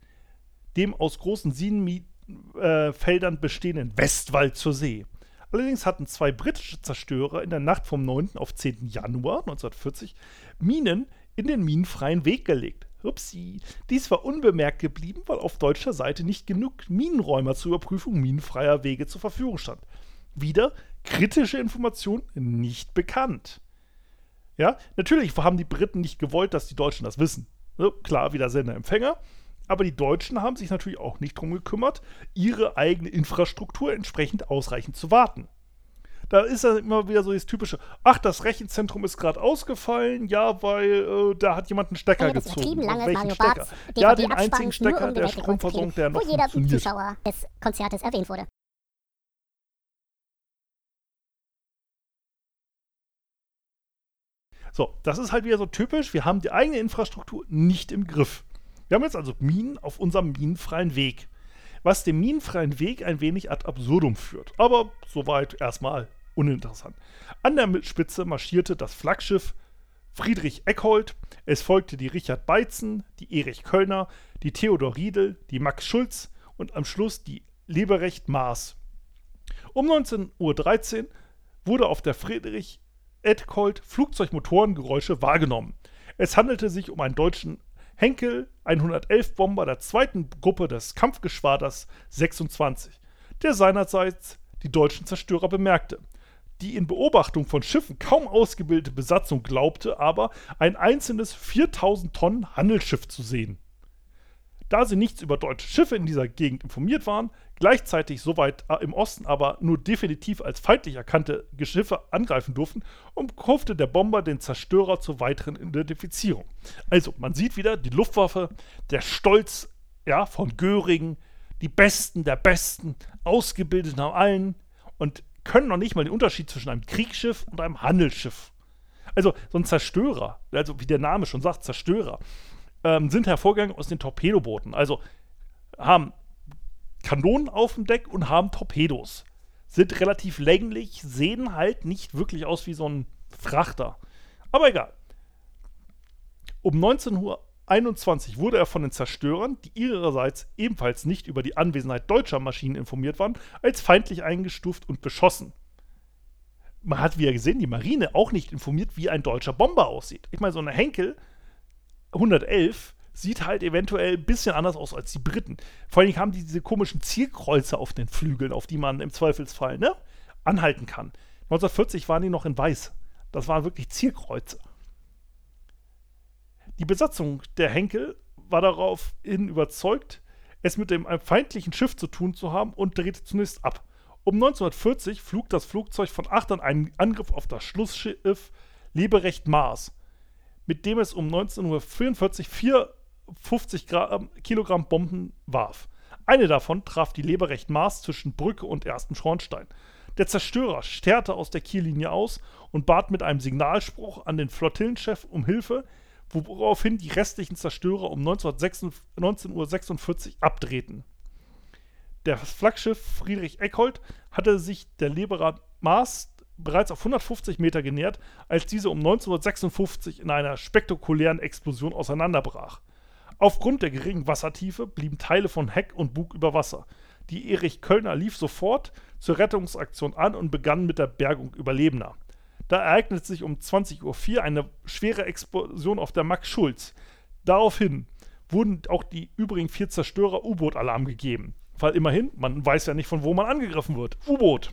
dem aus großen Sienenfeldern bestehenden Westwald zur See. Allerdings hatten zwei britische Zerstörer in der Nacht vom 9. auf 10. Januar 1940 Minen in den minenfreien Weg gelegt. Upsi. Dies war unbemerkt geblieben, weil auf deutscher Seite nicht genug Minenräumer zur Überprüfung minenfreier Wege zur Verfügung stand. Wieder kritische Information nicht bekannt. Ja, natürlich haben die Briten nicht gewollt, dass die Deutschen das wissen. Ne, klar, wieder Sender-Empfänger. Aber die Deutschen haben sich natürlich auch nicht darum gekümmert, ihre eigene Infrastruktur entsprechend ausreichend zu warten. Da ist dann immer wieder so das typische, ach, das Rechenzentrum ist gerade ausgefallen, ja, weil äh, da hat jemand einen Stecker das gezogen. Welchen Stecker? Ja, den einzigen Stecker um der Stromversorgung, der noch wo jeder. Zuschauer des Konzertes erwähnt wurde. So, das ist halt wieder so typisch. Wir haben die eigene Infrastruktur nicht im Griff. Wir haben jetzt also Minen auf unserem minenfreien Weg. Was dem minenfreien Weg ein wenig ad absurdum führt. Aber soweit erstmal uninteressant. An der Spitze marschierte das Flaggschiff Friedrich Eckhold. Es folgte die Richard Beitzen, die Erich Kölner, die Theodor Riedel, die Max Schulz und am Schluss die Leberecht Maas. Um 19.13 Uhr wurde auf der Friedrich Eckhold Flugzeugmotorengeräusche wahrgenommen. Es handelte sich um einen deutschen Henkel 111 Bomber der zweiten Gruppe des Kampfgeschwaders 26, der seinerseits die deutschen Zerstörer bemerkte. Die in Beobachtung von Schiffen kaum ausgebildete Besatzung glaubte aber, ein einzelnes 4000 Tonnen Handelsschiff zu sehen. Da sie nichts über deutsche Schiffe in dieser Gegend informiert waren, gleichzeitig soweit äh, im Osten aber nur definitiv als feindlich erkannte Schiffe angreifen durften, umkurfte der Bomber den Zerstörer zur weiteren Identifizierung. Also, man sieht wieder die Luftwaffe, der Stolz ja, von Göring, die Besten der Besten, ausgebildet nach allen und können noch nicht mal den Unterschied zwischen einem Kriegsschiff und einem Handelsschiff. Also, so ein Zerstörer, also wie der Name schon sagt, Zerstörer, ähm, sind hervorgegangen aus den Torpedobooten. Also haben Kanonen auf dem Deck und haben Torpedos. Sind relativ länglich, sehen halt nicht wirklich aus wie so ein Frachter. Aber egal. Um 1921 wurde er von den Zerstörern, die ihrerseits ebenfalls nicht über die Anwesenheit deutscher Maschinen informiert waren, als feindlich eingestuft und beschossen. Man hat, wie er gesehen, die Marine auch nicht informiert, wie ein deutscher Bomber aussieht. Ich meine, so eine Henkel 111 sieht halt eventuell ein bisschen anders aus als die Briten. Vor allem haben die diese komischen Zielkreuze auf den Flügeln, auf die man im Zweifelsfall ne, anhalten kann. 1940 waren die noch in weiß. Das waren wirklich Zielkreuze. Die Besatzung der Henkel war daraufhin überzeugt, es mit dem feindlichen Schiff zu tun zu haben und drehte zunächst ab. Um 1940 flog das Flugzeug von Achtern einen Angriff auf das Schlussschiff Leberecht Mars mit dem es um 1944 54 Gramm, Kilogramm Bomben warf. Eine davon traf die Leberecht Maß zwischen Brücke und ersten Schornstein. Der Zerstörer sterte aus der Kiellinie aus und bat mit einem Signalspruch an den Flottillenchef um Hilfe, woraufhin die restlichen Zerstörer um 19.46 Uhr abdrehten. Der Flaggschiff Friedrich Eckhold hatte sich der Leberer Maß bereits auf 150 Meter genähert, als diese um 1956 in einer spektakulären Explosion auseinanderbrach. Aufgrund der geringen Wassertiefe blieben Teile von Heck und Bug über Wasser. Die Erich Kölner lief sofort zur Rettungsaktion an und begann mit der Bergung Überlebender. Da ereignete sich um 20.04 Uhr eine schwere Explosion auf der Max Schulz. Daraufhin wurden auch die übrigen vier Zerstörer U-Boot-Alarm gegeben. Weil immerhin, man weiß ja nicht, von wo man angegriffen wird. U-Boot.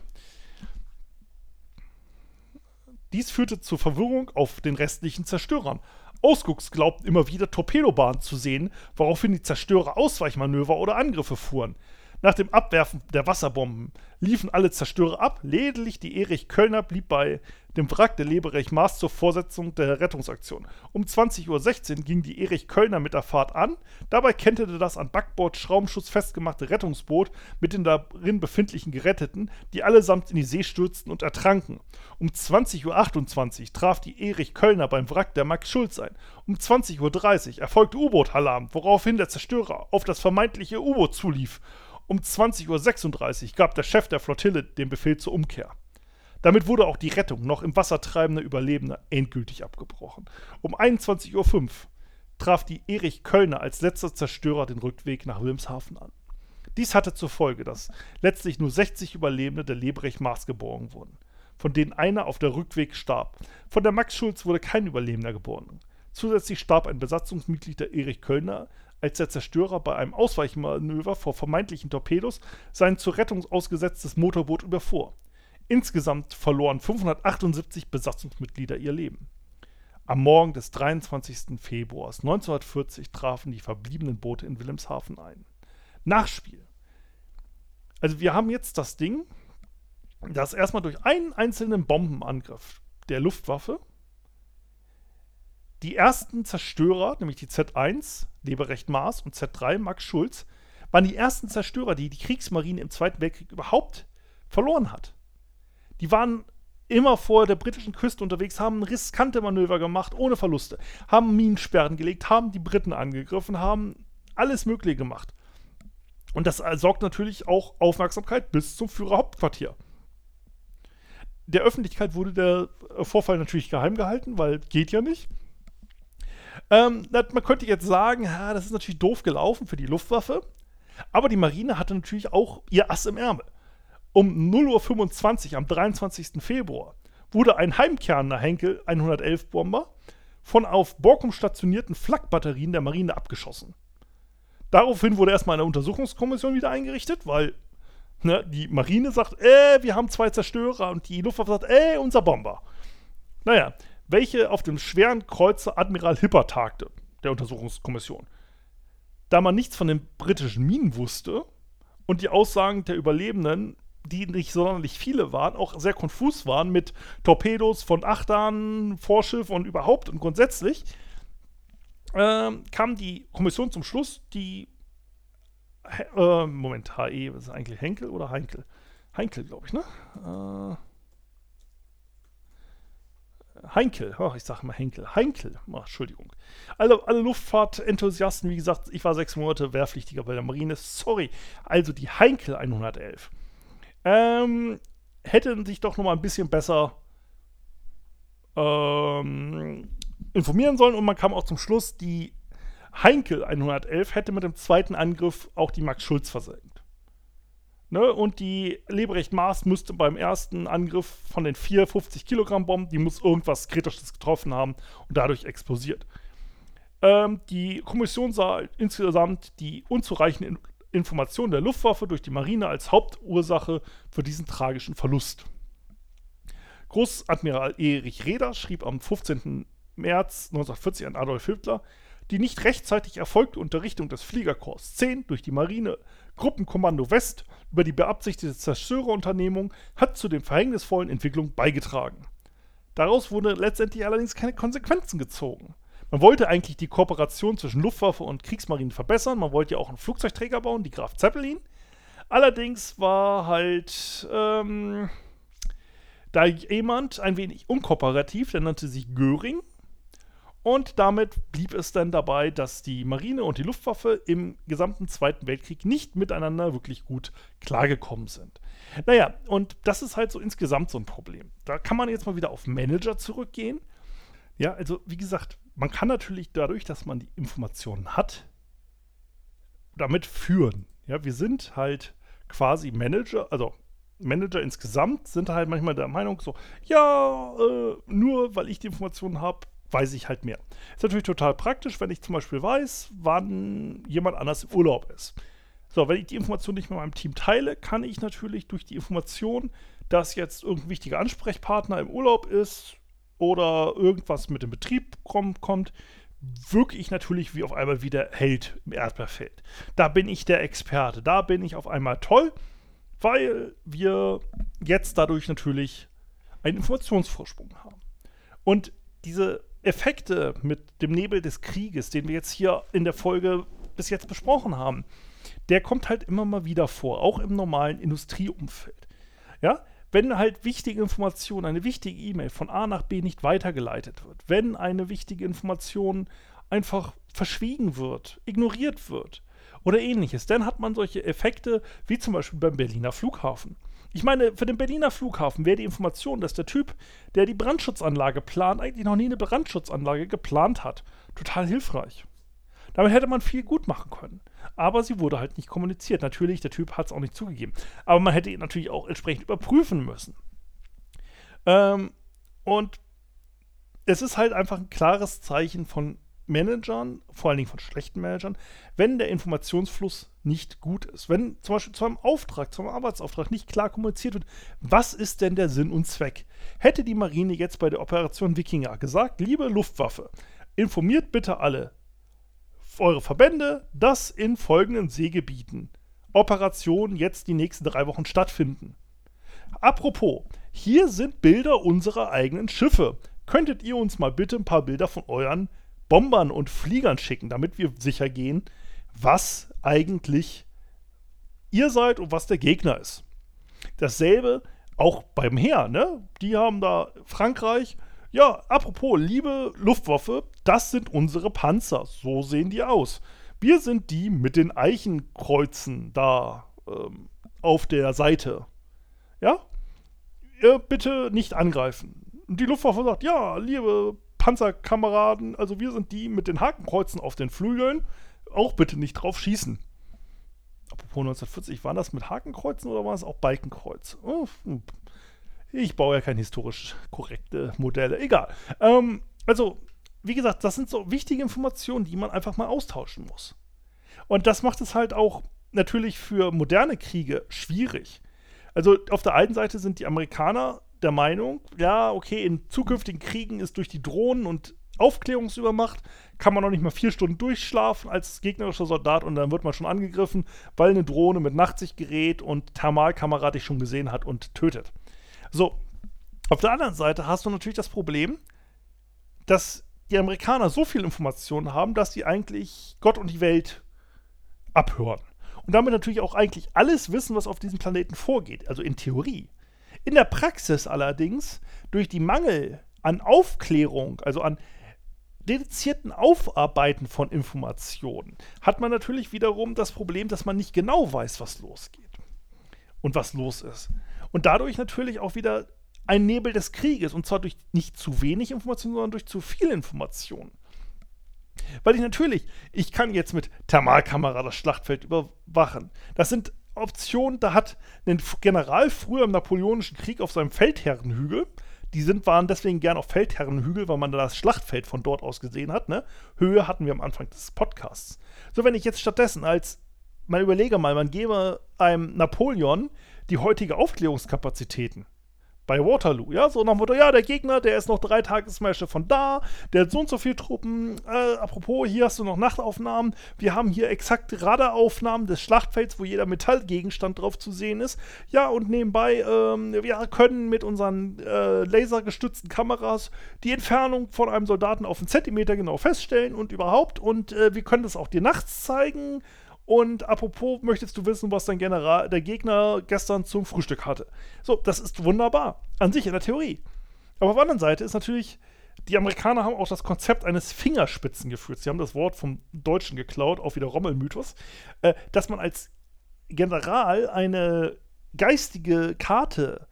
Dies führte zur Verwirrung auf den restlichen Zerstörern. Ausgucks glaubten immer wieder Torpedobahnen zu sehen, woraufhin die Zerstörer Ausweichmanöver oder Angriffe fuhren. Nach dem Abwerfen der Wasserbomben liefen alle Zerstörer ab, lediglich die Erich Kölner blieb bei dem Wrack der Leberech Maas zur Vorsetzung der Rettungsaktion. Um 20.16 Uhr ging die Erich Kölner mit der Fahrt an. Dabei kenterte das an Backbord Schraubenschutz festgemachte Rettungsboot mit den darin befindlichen Geretteten, die allesamt in die See stürzten und ertranken. Um 20.28 Uhr traf die Erich Kölner beim Wrack der Max Schulz ein. Um 20.30 Uhr erfolgte U-Boot-Alarm, woraufhin der Zerstörer auf das vermeintliche U-Boot zulief. Um 20.36 Uhr gab der Chef der Flottille den Befehl zur Umkehr. Damit wurde auch die Rettung noch im Wasser treibender Überlebender endgültig abgebrochen. Um 21.05 Uhr traf die Erich Kölner als letzter Zerstörer den Rückweg nach Wilmshaven an. Dies hatte zur Folge, dass letztlich nur 60 Überlebende der Lebrech Mars geborgen wurden, von denen einer auf der Rückweg starb. Von der Max Schulz wurde kein Überlebender geboren. Zusätzlich starb ein Besatzungsmitglied der Erich Kölner, als der Zerstörer bei einem Ausweichmanöver vor vermeintlichen Torpedos sein zur Rettung ausgesetztes Motorboot überfuhr. Insgesamt verloren 578 Besatzungsmitglieder ihr Leben. Am Morgen des 23. Februars 1940 trafen die verbliebenen Boote in Wilhelmshaven ein. Nachspiel. Also wir haben jetzt das Ding, dass erstmal durch einen einzelnen Bombenangriff der Luftwaffe die ersten Zerstörer, nämlich die Z1, Leberecht Maas und Z3, Max Schulz, waren die ersten Zerstörer, die die Kriegsmarine im Zweiten Weltkrieg überhaupt verloren hat. Die waren immer vor der britischen Küste unterwegs, haben riskante Manöver gemacht, ohne Verluste, haben Minensperren gelegt, haben die Briten angegriffen, haben alles Mögliche gemacht. Und das sorgt natürlich auch Aufmerksamkeit bis zum Führerhauptquartier. Der Öffentlichkeit wurde der Vorfall natürlich geheim gehalten, weil geht ja nicht. Ähm, man könnte jetzt sagen, ja, das ist natürlich doof gelaufen für die Luftwaffe, aber die Marine hatte natürlich auch ihr Ass im Ärmel. Um 0.25 Uhr am 23. Februar wurde ein heimkehrender Henkel 111 Bomber von auf Borkum stationierten Flakbatterien der Marine abgeschossen. Daraufhin wurde erstmal eine Untersuchungskommission wieder eingerichtet, weil ne, die Marine sagt, äh, wir haben zwei Zerstörer und die Luftwaffe sagt, äh, unser Bomber. Naja, welche auf dem schweren Kreuzer Admiral Hipper tagte, der Untersuchungskommission. Da man nichts von den britischen Minen wusste und die Aussagen der Überlebenden die nicht sonderlich viele waren, auch sehr konfus waren mit Torpedos von Achtern, Vorschiff und überhaupt und grundsätzlich, ähm, kam die Kommission zum Schluss, die äh, Moment, HE, was ist eigentlich Henkel oder Heinkel? Heinkel, glaube ich, ne? Äh, Heinkel, oh, ich sage mal Henkel, Heinkel, oh, Entschuldigung. Alle, alle Luftfahrtenthusiasten, wie gesagt, ich war sechs Monate Wehrpflichtiger bei der Marine, sorry. Also die Heinkel 111 ähm, hätten sich doch noch mal ein bisschen besser ähm, informieren sollen und man kam auch zum Schluss, die Heinkel 111 hätte mit dem zweiten Angriff auch die Max Schulz versenkt. Ne? Und die Leberecht Maas müsste beim ersten Angriff von den 450 Kilogramm Bomben, die muss irgendwas Kritisches getroffen haben und dadurch explosiert. Ähm, die Kommission sah insgesamt die unzureichende Information der Luftwaffe durch die Marine als Hauptursache für diesen tragischen Verlust. Großadmiral Erich Reder schrieb am 15. März 1940 an Adolf Hitler, die nicht rechtzeitig erfolgte Unterrichtung des Fliegerkorps 10 durch die Marine Gruppenkommando West über die beabsichtigte Zerstörerunternehmung hat zu den verhängnisvollen Entwicklungen beigetragen. Daraus wurden letztendlich allerdings keine Konsequenzen gezogen. Man wollte eigentlich die Kooperation zwischen Luftwaffe und Kriegsmarine verbessern. Man wollte ja auch einen Flugzeugträger bauen, die Graf Zeppelin. Allerdings war halt ähm, da jemand ein wenig unkooperativ, der nannte sich Göring. Und damit blieb es dann dabei, dass die Marine und die Luftwaffe im gesamten Zweiten Weltkrieg nicht miteinander wirklich gut klargekommen sind. Naja, und das ist halt so insgesamt so ein Problem. Da kann man jetzt mal wieder auf Manager zurückgehen. Ja, also wie gesagt, man kann natürlich dadurch, dass man die Informationen hat, damit führen. Ja, wir sind halt quasi Manager, also Manager insgesamt sind halt manchmal der Meinung so, ja, äh, nur weil ich die Informationen habe, weiß ich halt mehr. Ist natürlich total praktisch, wenn ich zum Beispiel weiß, wann jemand anders im Urlaub ist. So, wenn ich die Information nicht mit meinem Team teile, kann ich natürlich durch die Information, dass jetzt irgendein wichtiger Ansprechpartner im Urlaub ist, oder irgendwas mit dem Betrieb kommt, wirke ich natürlich wie auf einmal wieder Held im Erdbeerfeld. Da bin ich der Experte, da bin ich auf einmal toll, weil wir jetzt dadurch natürlich einen Informationsvorsprung haben. Und diese Effekte mit dem Nebel des Krieges, den wir jetzt hier in der Folge bis jetzt besprochen haben, der kommt halt immer mal wieder vor, auch im normalen Industrieumfeld. Ja, wenn halt wichtige Information, eine wichtige E-Mail von A nach B nicht weitergeleitet wird, wenn eine wichtige Information einfach verschwiegen wird, ignoriert wird oder ähnliches, dann hat man solche Effekte wie zum Beispiel beim Berliner Flughafen. Ich meine, für den Berliner Flughafen wäre die Information, dass der Typ, der die Brandschutzanlage plant, eigentlich noch nie eine Brandschutzanlage geplant hat, total hilfreich. Damit hätte man viel gut machen können. Aber sie wurde halt nicht kommuniziert. Natürlich, der Typ hat es auch nicht zugegeben. Aber man hätte ihn natürlich auch entsprechend überprüfen müssen. Ähm, und es ist halt einfach ein klares Zeichen von Managern, vor allen Dingen von schlechten Managern, wenn der Informationsfluss nicht gut ist. Wenn zum Beispiel zu einem Auftrag, zu einem Arbeitsauftrag nicht klar kommuniziert wird, was ist denn der Sinn und Zweck? Hätte die Marine jetzt bei der Operation Wikinger gesagt, liebe Luftwaffe, informiert bitte alle eure Verbände, dass in folgenden Seegebieten Operationen jetzt die nächsten drei Wochen stattfinden. Apropos, hier sind Bilder unserer eigenen Schiffe. Könntet ihr uns mal bitte ein paar Bilder von euren Bombern und Fliegern schicken, damit wir sicher gehen, was eigentlich ihr seid und was der Gegner ist. Dasselbe auch beim Heer, ne? Die haben da Frankreich. Ja, apropos, liebe Luftwaffe, das sind unsere Panzer. So sehen die aus. Wir sind die mit den Eichenkreuzen da ähm, auf der Seite. Ja? Ihr bitte nicht angreifen. Und die Luftwaffe sagt, ja, liebe Panzerkameraden, also wir sind die mit den Hakenkreuzen auf den Flügeln. Auch bitte nicht drauf schießen. Apropos 1940, waren das mit Hakenkreuzen oder war es auch Balkenkreuz? Oh, hm. ich baue ja keine historisch korrekte Modelle. Egal. Ähm, also, wie gesagt, das sind so wichtige Informationen, die man einfach mal austauschen muss. Und das macht es halt auch natürlich für moderne Kriege schwierig. Also auf der einen Seite sind die Amerikaner der Meinung, ja, okay, in zukünftigen Kriegen ist durch die Drohnen und Aufklärungsübermacht kann man noch nicht mal vier Stunden durchschlafen als gegnerischer Soldat und dann wird man schon angegriffen, weil eine Drohne mit Nachtsichtgerät und Thermalkamera dich schon gesehen hat und tötet. So, auf der anderen Seite hast du natürlich das Problem, dass die Amerikaner so viel Informationen haben, dass sie eigentlich Gott und die Welt abhören. Und damit natürlich auch eigentlich alles wissen, was auf diesem Planeten vorgeht, also in Theorie. In der Praxis allerdings, durch die Mangel an Aufklärung, also an dedizierten Aufarbeiten von Informationen, hat man natürlich wiederum das Problem, dass man nicht genau weiß, was losgeht und was los ist. Und dadurch natürlich auch wieder ein Nebel des Krieges, und zwar durch nicht zu wenig Informationen, sondern durch zu viel Informationen. Weil ich natürlich, ich kann jetzt mit Thermalkamera das Schlachtfeld überwachen. Das sind Optionen, da hat ein General früher im Napoleonischen Krieg auf seinem Feldherrenhügel, die sind, waren deswegen gern auf Feldherrenhügel, weil man da das Schlachtfeld von dort aus gesehen hat. Ne? Höhe hatten wir am Anfang des Podcasts. So, wenn ich jetzt stattdessen als, mal überlege mal, man gebe einem Napoleon die heutige Aufklärungskapazitäten bei Waterloo, ja, so nach dem Motto, ja, der Gegner, der ist noch drei Tagesmärsche von da, der hat so und so viele Truppen, äh, apropos, hier hast du noch Nachtaufnahmen, wir haben hier exakt Radaraufnahmen des Schlachtfelds, wo jeder Metallgegenstand drauf zu sehen ist, ja, und nebenbei, ähm, wir können mit unseren äh, lasergestützten Kameras die Entfernung von einem Soldaten auf einen Zentimeter genau feststellen und überhaupt, und äh, wir können das auch dir nachts zeigen, und apropos, möchtest du wissen, was dein General, der Gegner gestern zum Frühstück hatte? So, das ist wunderbar. An sich in der Theorie. Aber auf der anderen Seite ist natürlich, die Amerikaner haben auch das Konzept eines Fingerspitzengefühls. Sie haben das Wort vom Deutschen geklaut, auch wieder Rommelmythos, äh, dass man als General eine geistige Karte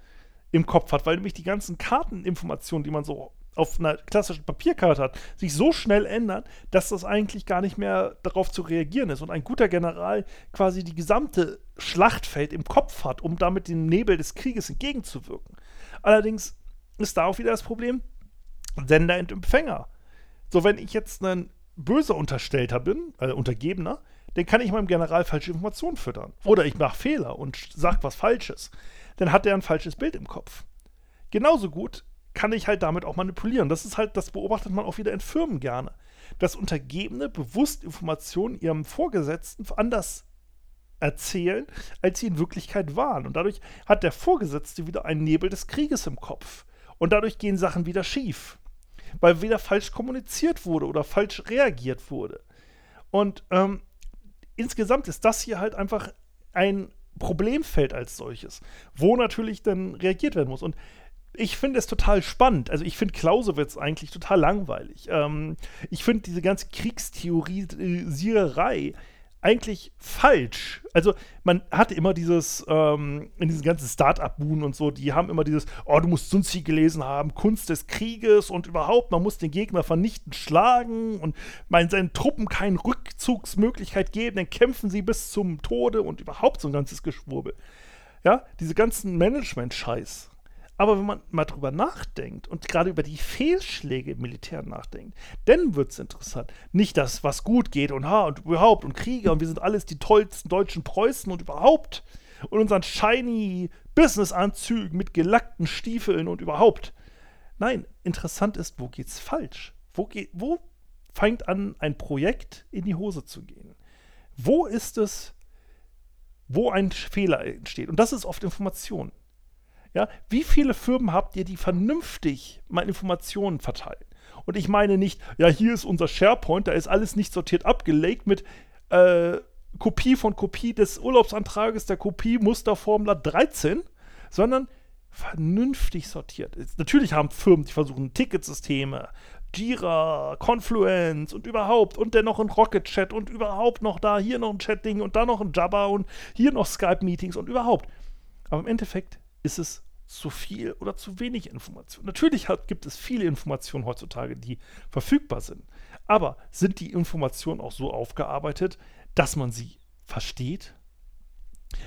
im Kopf hat, weil nämlich die ganzen Karteninformationen, die man so auf einer klassischen Papierkarte hat, sich so schnell ändern, dass das eigentlich gar nicht mehr darauf zu reagieren ist. Und ein guter General quasi die gesamte Schlachtfeld im Kopf hat, um damit dem Nebel des Krieges entgegenzuwirken. Allerdings ist da auch wieder das Problem, Sender und Empfänger. So, wenn ich jetzt ein böser Unterstellter bin, also Untergebener, dann kann ich meinem General falsche Informationen füttern. Oder ich mache Fehler und sage was Falsches. Dann hat er ein falsches Bild im Kopf. Genauso gut kann ich halt damit auch manipulieren. Das ist halt, das beobachtet man auch wieder in Firmen gerne. Dass Untergebene bewusst Informationen ihrem Vorgesetzten anders erzählen, als sie in Wirklichkeit waren. Und dadurch hat der Vorgesetzte wieder einen Nebel des Krieges im Kopf. Und dadurch gehen Sachen wieder schief. Weil wieder falsch kommuniziert wurde oder falsch reagiert wurde. Und ähm, insgesamt ist das hier halt einfach ein Problemfeld als solches, wo natürlich dann reagiert werden muss. Und ich finde es total spannend. Also ich finde Clausewitz eigentlich total langweilig. Ähm, ich finde diese ganze Kriegstheorisiererei eigentlich falsch. Also man hatte immer dieses, ähm, in diesen ganzen Start-up-Buhnen und so, die haben immer dieses, oh, du musst Sunzi gelesen haben, Kunst des Krieges und überhaupt, man muss den Gegner vernichten, schlagen und man seinen Truppen keine Rückzugsmöglichkeit geben, dann kämpfen sie bis zum Tode und überhaupt so ein ganzes Geschwurbel. Ja, diese ganzen Management-Scheiß. Aber wenn man mal drüber nachdenkt und gerade über die Fehlschläge im Militär nachdenkt, dann wird es interessant. Nicht das, was gut geht und ha und überhaupt und Kriege und wir sind alles die tollsten deutschen Preußen und überhaupt, und unseren shiny Businessanzügen mit gelackten Stiefeln und überhaupt. Nein, interessant ist, wo geht's falsch? Wo, geht, wo fängt an, ein Projekt in die Hose zu gehen? Wo ist es, wo ein Fehler entsteht? Und das ist oft Information. Ja, wie viele Firmen habt ihr, die vernünftig mal Informationen verteilen? Und ich meine nicht, ja, hier ist unser SharePoint, da ist alles nicht sortiert abgelegt mit äh, Kopie von Kopie des Urlaubsantrages, der Kopie Musterformular 13, sondern vernünftig sortiert. Jetzt, natürlich haben Firmen, die versuchen Ticketsysteme, Jira, Confluence und überhaupt und dann noch ein Rocket Chat und überhaupt noch da, hier noch ein Chat-Ding und da noch ein Jabba und hier noch Skype-Meetings und überhaupt. Aber im Endeffekt ist es zu viel oder zu wenig Information. Natürlich hat, gibt es viele Informationen heutzutage, die verfügbar sind. Aber sind die Informationen auch so aufgearbeitet, dass man sie versteht?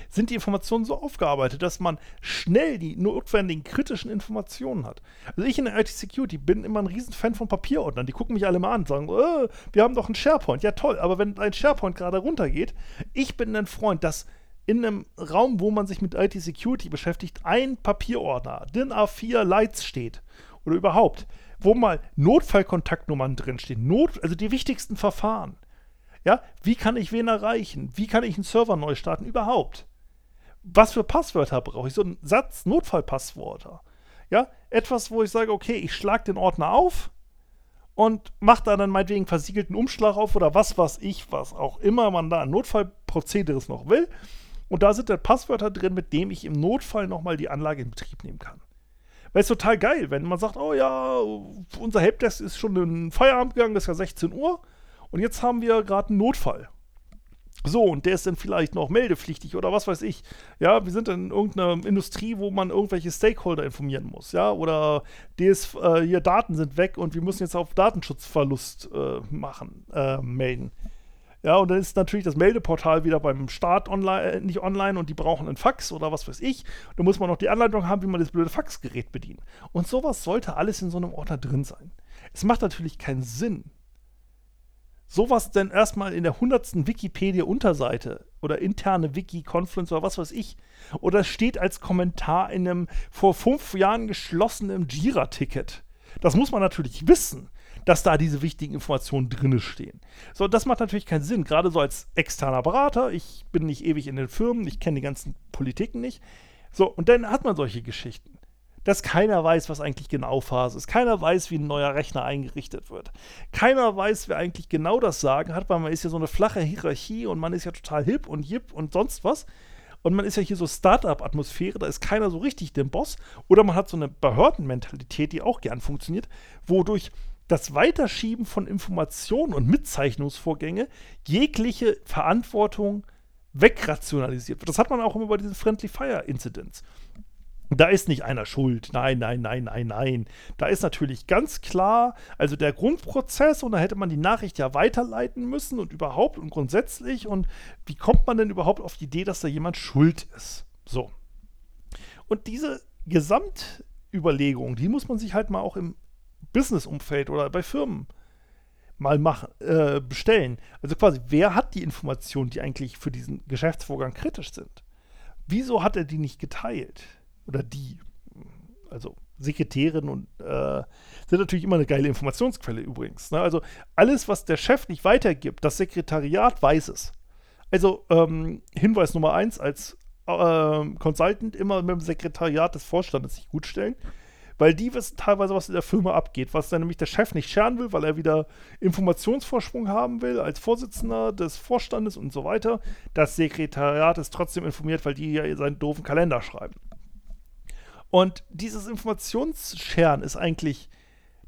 Sind die Informationen so aufgearbeitet, dass man schnell die notwendigen kritischen Informationen hat? Also ich in der IT-Security bin immer ein Riesenfan von Papierordnern. Die gucken mich alle mal an und sagen, oh, wir haben doch einen SharePoint. Ja toll, aber wenn ein SharePoint gerade runtergeht, ich bin ein Freund, dass in einem Raum, wo man sich mit IT-Security beschäftigt, ein Papierordner, DIN A4 Lights steht oder überhaupt, wo mal Notfallkontaktnummern drinstehen, Not, also die wichtigsten Verfahren. Ja, wie kann ich wen erreichen? Wie kann ich einen Server neu starten? Überhaupt. Was für Passwörter brauche ich? So ein Satz Notfallpasswörter. Ja, etwas, wo ich sage, okay, ich schlage den Ordner auf und mache da dann meinetwegen versiegelten Umschlag auf oder was weiß ich, was auch immer man da an Notfallprozederes noch will. Und da sind dann Passwörter drin, mit dem ich im Notfall nochmal die Anlage in Betrieb nehmen kann. Weil es total geil, wenn man sagt, oh ja, unser Helpdesk ist schon in Feierabend gegangen, das ist ja 16 Uhr. Und jetzt haben wir gerade einen Notfall. So, und der ist dann vielleicht noch meldepflichtig oder was weiß ich. Ja, wir sind in irgendeiner Industrie, wo man irgendwelche Stakeholder informieren muss, ja, oder DS, äh, hier Daten sind weg und wir müssen jetzt auf Datenschutzverlust äh, machen, äh, melden. Ja, und dann ist natürlich das Meldeportal wieder beim Start online, äh, nicht online und die brauchen einen Fax oder was weiß ich. Da muss man noch die Anleitung haben, wie man das blöde Faxgerät bedient. Und sowas sollte alles in so einem Ordner drin sein. Es macht natürlich keinen Sinn, sowas denn erstmal in der hundertsten Wikipedia-Unterseite oder interne Wiki-Conference oder was weiß ich. Oder steht als Kommentar in einem vor fünf Jahren geschlossenen Jira-Ticket. Das muss man natürlich wissen dass da diese wichtigen Informationen drinne stehen. So, das macht natürlich keinen Sinn, gerade so als externer Berater. Ich bin nicht ewig in den Firmen, ich kenne die ganzen Politiken nicht. So, und dann hat man solche Geschichten. Dass keiner weiß, was eigentlich genau Phase ist. Keiner weiß, wie ein neuer Rechner eingerichtet wird. Keiner weiß, wer eigentlich genau das Sagen hat, weil man ist ja so eine flache Hierarchie und man ist ja total hip und jip und sonst was. Und man ist ja hier so Startup-Atmosphäre, da ist keiner so richtig der Boss. Oder man hat so eine Behördenmentalität, die auch gern funktioniert, wodurch das Weiterschieben von Informationen und Mitzeichnungsvorgänge jegliche Verantwortung wegrationalisiert wird. Das hat man auch immer bei diesen Friendly Fire Incidents. Da ist nicht einer schuld. Nein, nein, nein, nein, nein. Da ist natürlich ganz klar, also der Grundprozess und da hätte man die Nachricht ja weiterleiten müssen und überhaupt und grundsätzlich und wie kommt man denn überhaupt auf die Idee, dass da jemand schuld ist? So. Und diese Gesamtüberlegung, die muss man sich halt mal auch im Business-Umfeld oder bei Firmen mal machen, äh, bestellen. Also quasi, wer hat die Informationen, die eigentlich für diesen Geschäftsvorgang kritisch sind? Wieso hat er die nicht geteilt? Oder die? Also Sekretärin und äh, sind natürlich immer eine geile Informationsquelle übrigens. Ne? Also alles, was der Chef nicht weitergibt, das Sekretariat weiß es. Also ähm, Hinweis Nummer eins als äh, Consultant immer mit dem Sekretariat des Vorstandes sich gut stellen weil die wissen teilweise, was in der Firma abgeht, was dann nämlich der Chef nicht scheren will, weil er wieder Informationsvorsprung haben will als Vorsitzender des Vorstandes und so weiter. Das Sekretariat ist trotzdem informiert, weil die ja seinen doofen Kalender schreiben. Und dieses Informationsscheren ist eigentlich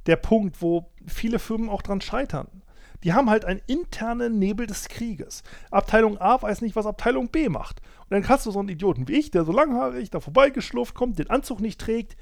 der Punkt, wo viele Firmen auch dran scheitern. Die haben halt einen internen Nebel des Krieges. Abteilung A weiß nicht, was Abteilung B macht. Und dann hast du so einen Idioten wie ich, der so langhaarig da vorbeigeschlurft kommt, den Anzug nicht trägt,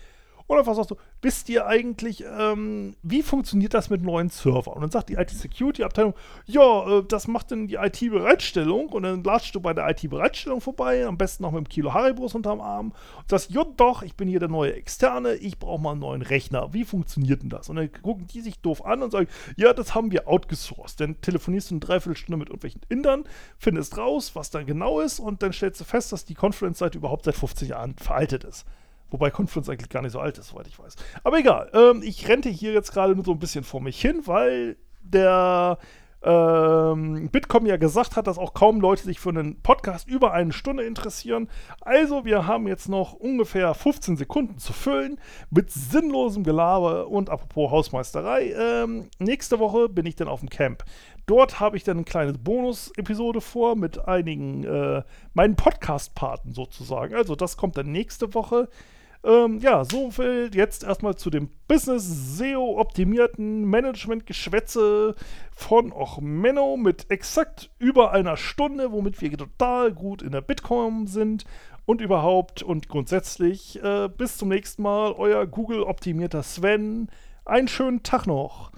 Und einfach sagst du, wisst ihr eigentlich, ähm, wie funktioniert das mit neuen Servern? Und dann sagt die IT-Security-Abteilung, ja, äh, das macht dann die IT-Bereitstellung. Und dann latschst du bei der IT-Bereitstellung vorbei, am besten noch mit einem Kilo Haribos unterm Arm und sagst, ja doch, ich bin hier der neue Externe, ich brauche mal einen neuen Rechner. Wie funktioniert denn das? Und dann gucken die sich doof an und sagen, ja, das haben wir outgesourced. Dann telefonierst du eine Dreiviertelstunde mit irgendwelchen Indern, findest raus, was da genau ist und dann stellst du fest, dass die Conference-Seite überhaupt seit 15 Jahren veraltet ist. Wobei Confluence eigentlich gar nicht so alt ist, soweit ich weiß. Aber egal, ähm, ich rente hier jetzt gerade nur so ein bisschen vor mich hin, weil der ähm, Bitkom ja gesagt hat, dass auch kaum Leute sich für einen Podcast über eine Stunde interessieren. Also, wir haben jetzt noch ungefähr 15 Sekunden zu füllen mit sinnlosem Gelaber und apropos Hausmeisterei. Ähm, nächste Woche bin ich dann auf dem Camp. Dort habe ich dann eine kleine Bonus-Episode vor mit einigen äh, meinen Podcast-Paten sozusagen. Also, das kommt dann nächste Woche. Ähm, ja, so viel jetzt erstmal zu dem Business-SEO-optimierten Management-Geschwätze von Ochmenno mit exakt über einer Stunde, womit wir total gut in der Bitcoin sind und überhaupt und grundsätzlich. Äh, bis zum nächsten Mal, euer Google-optimierter Sven. Einen schönen Tag noch.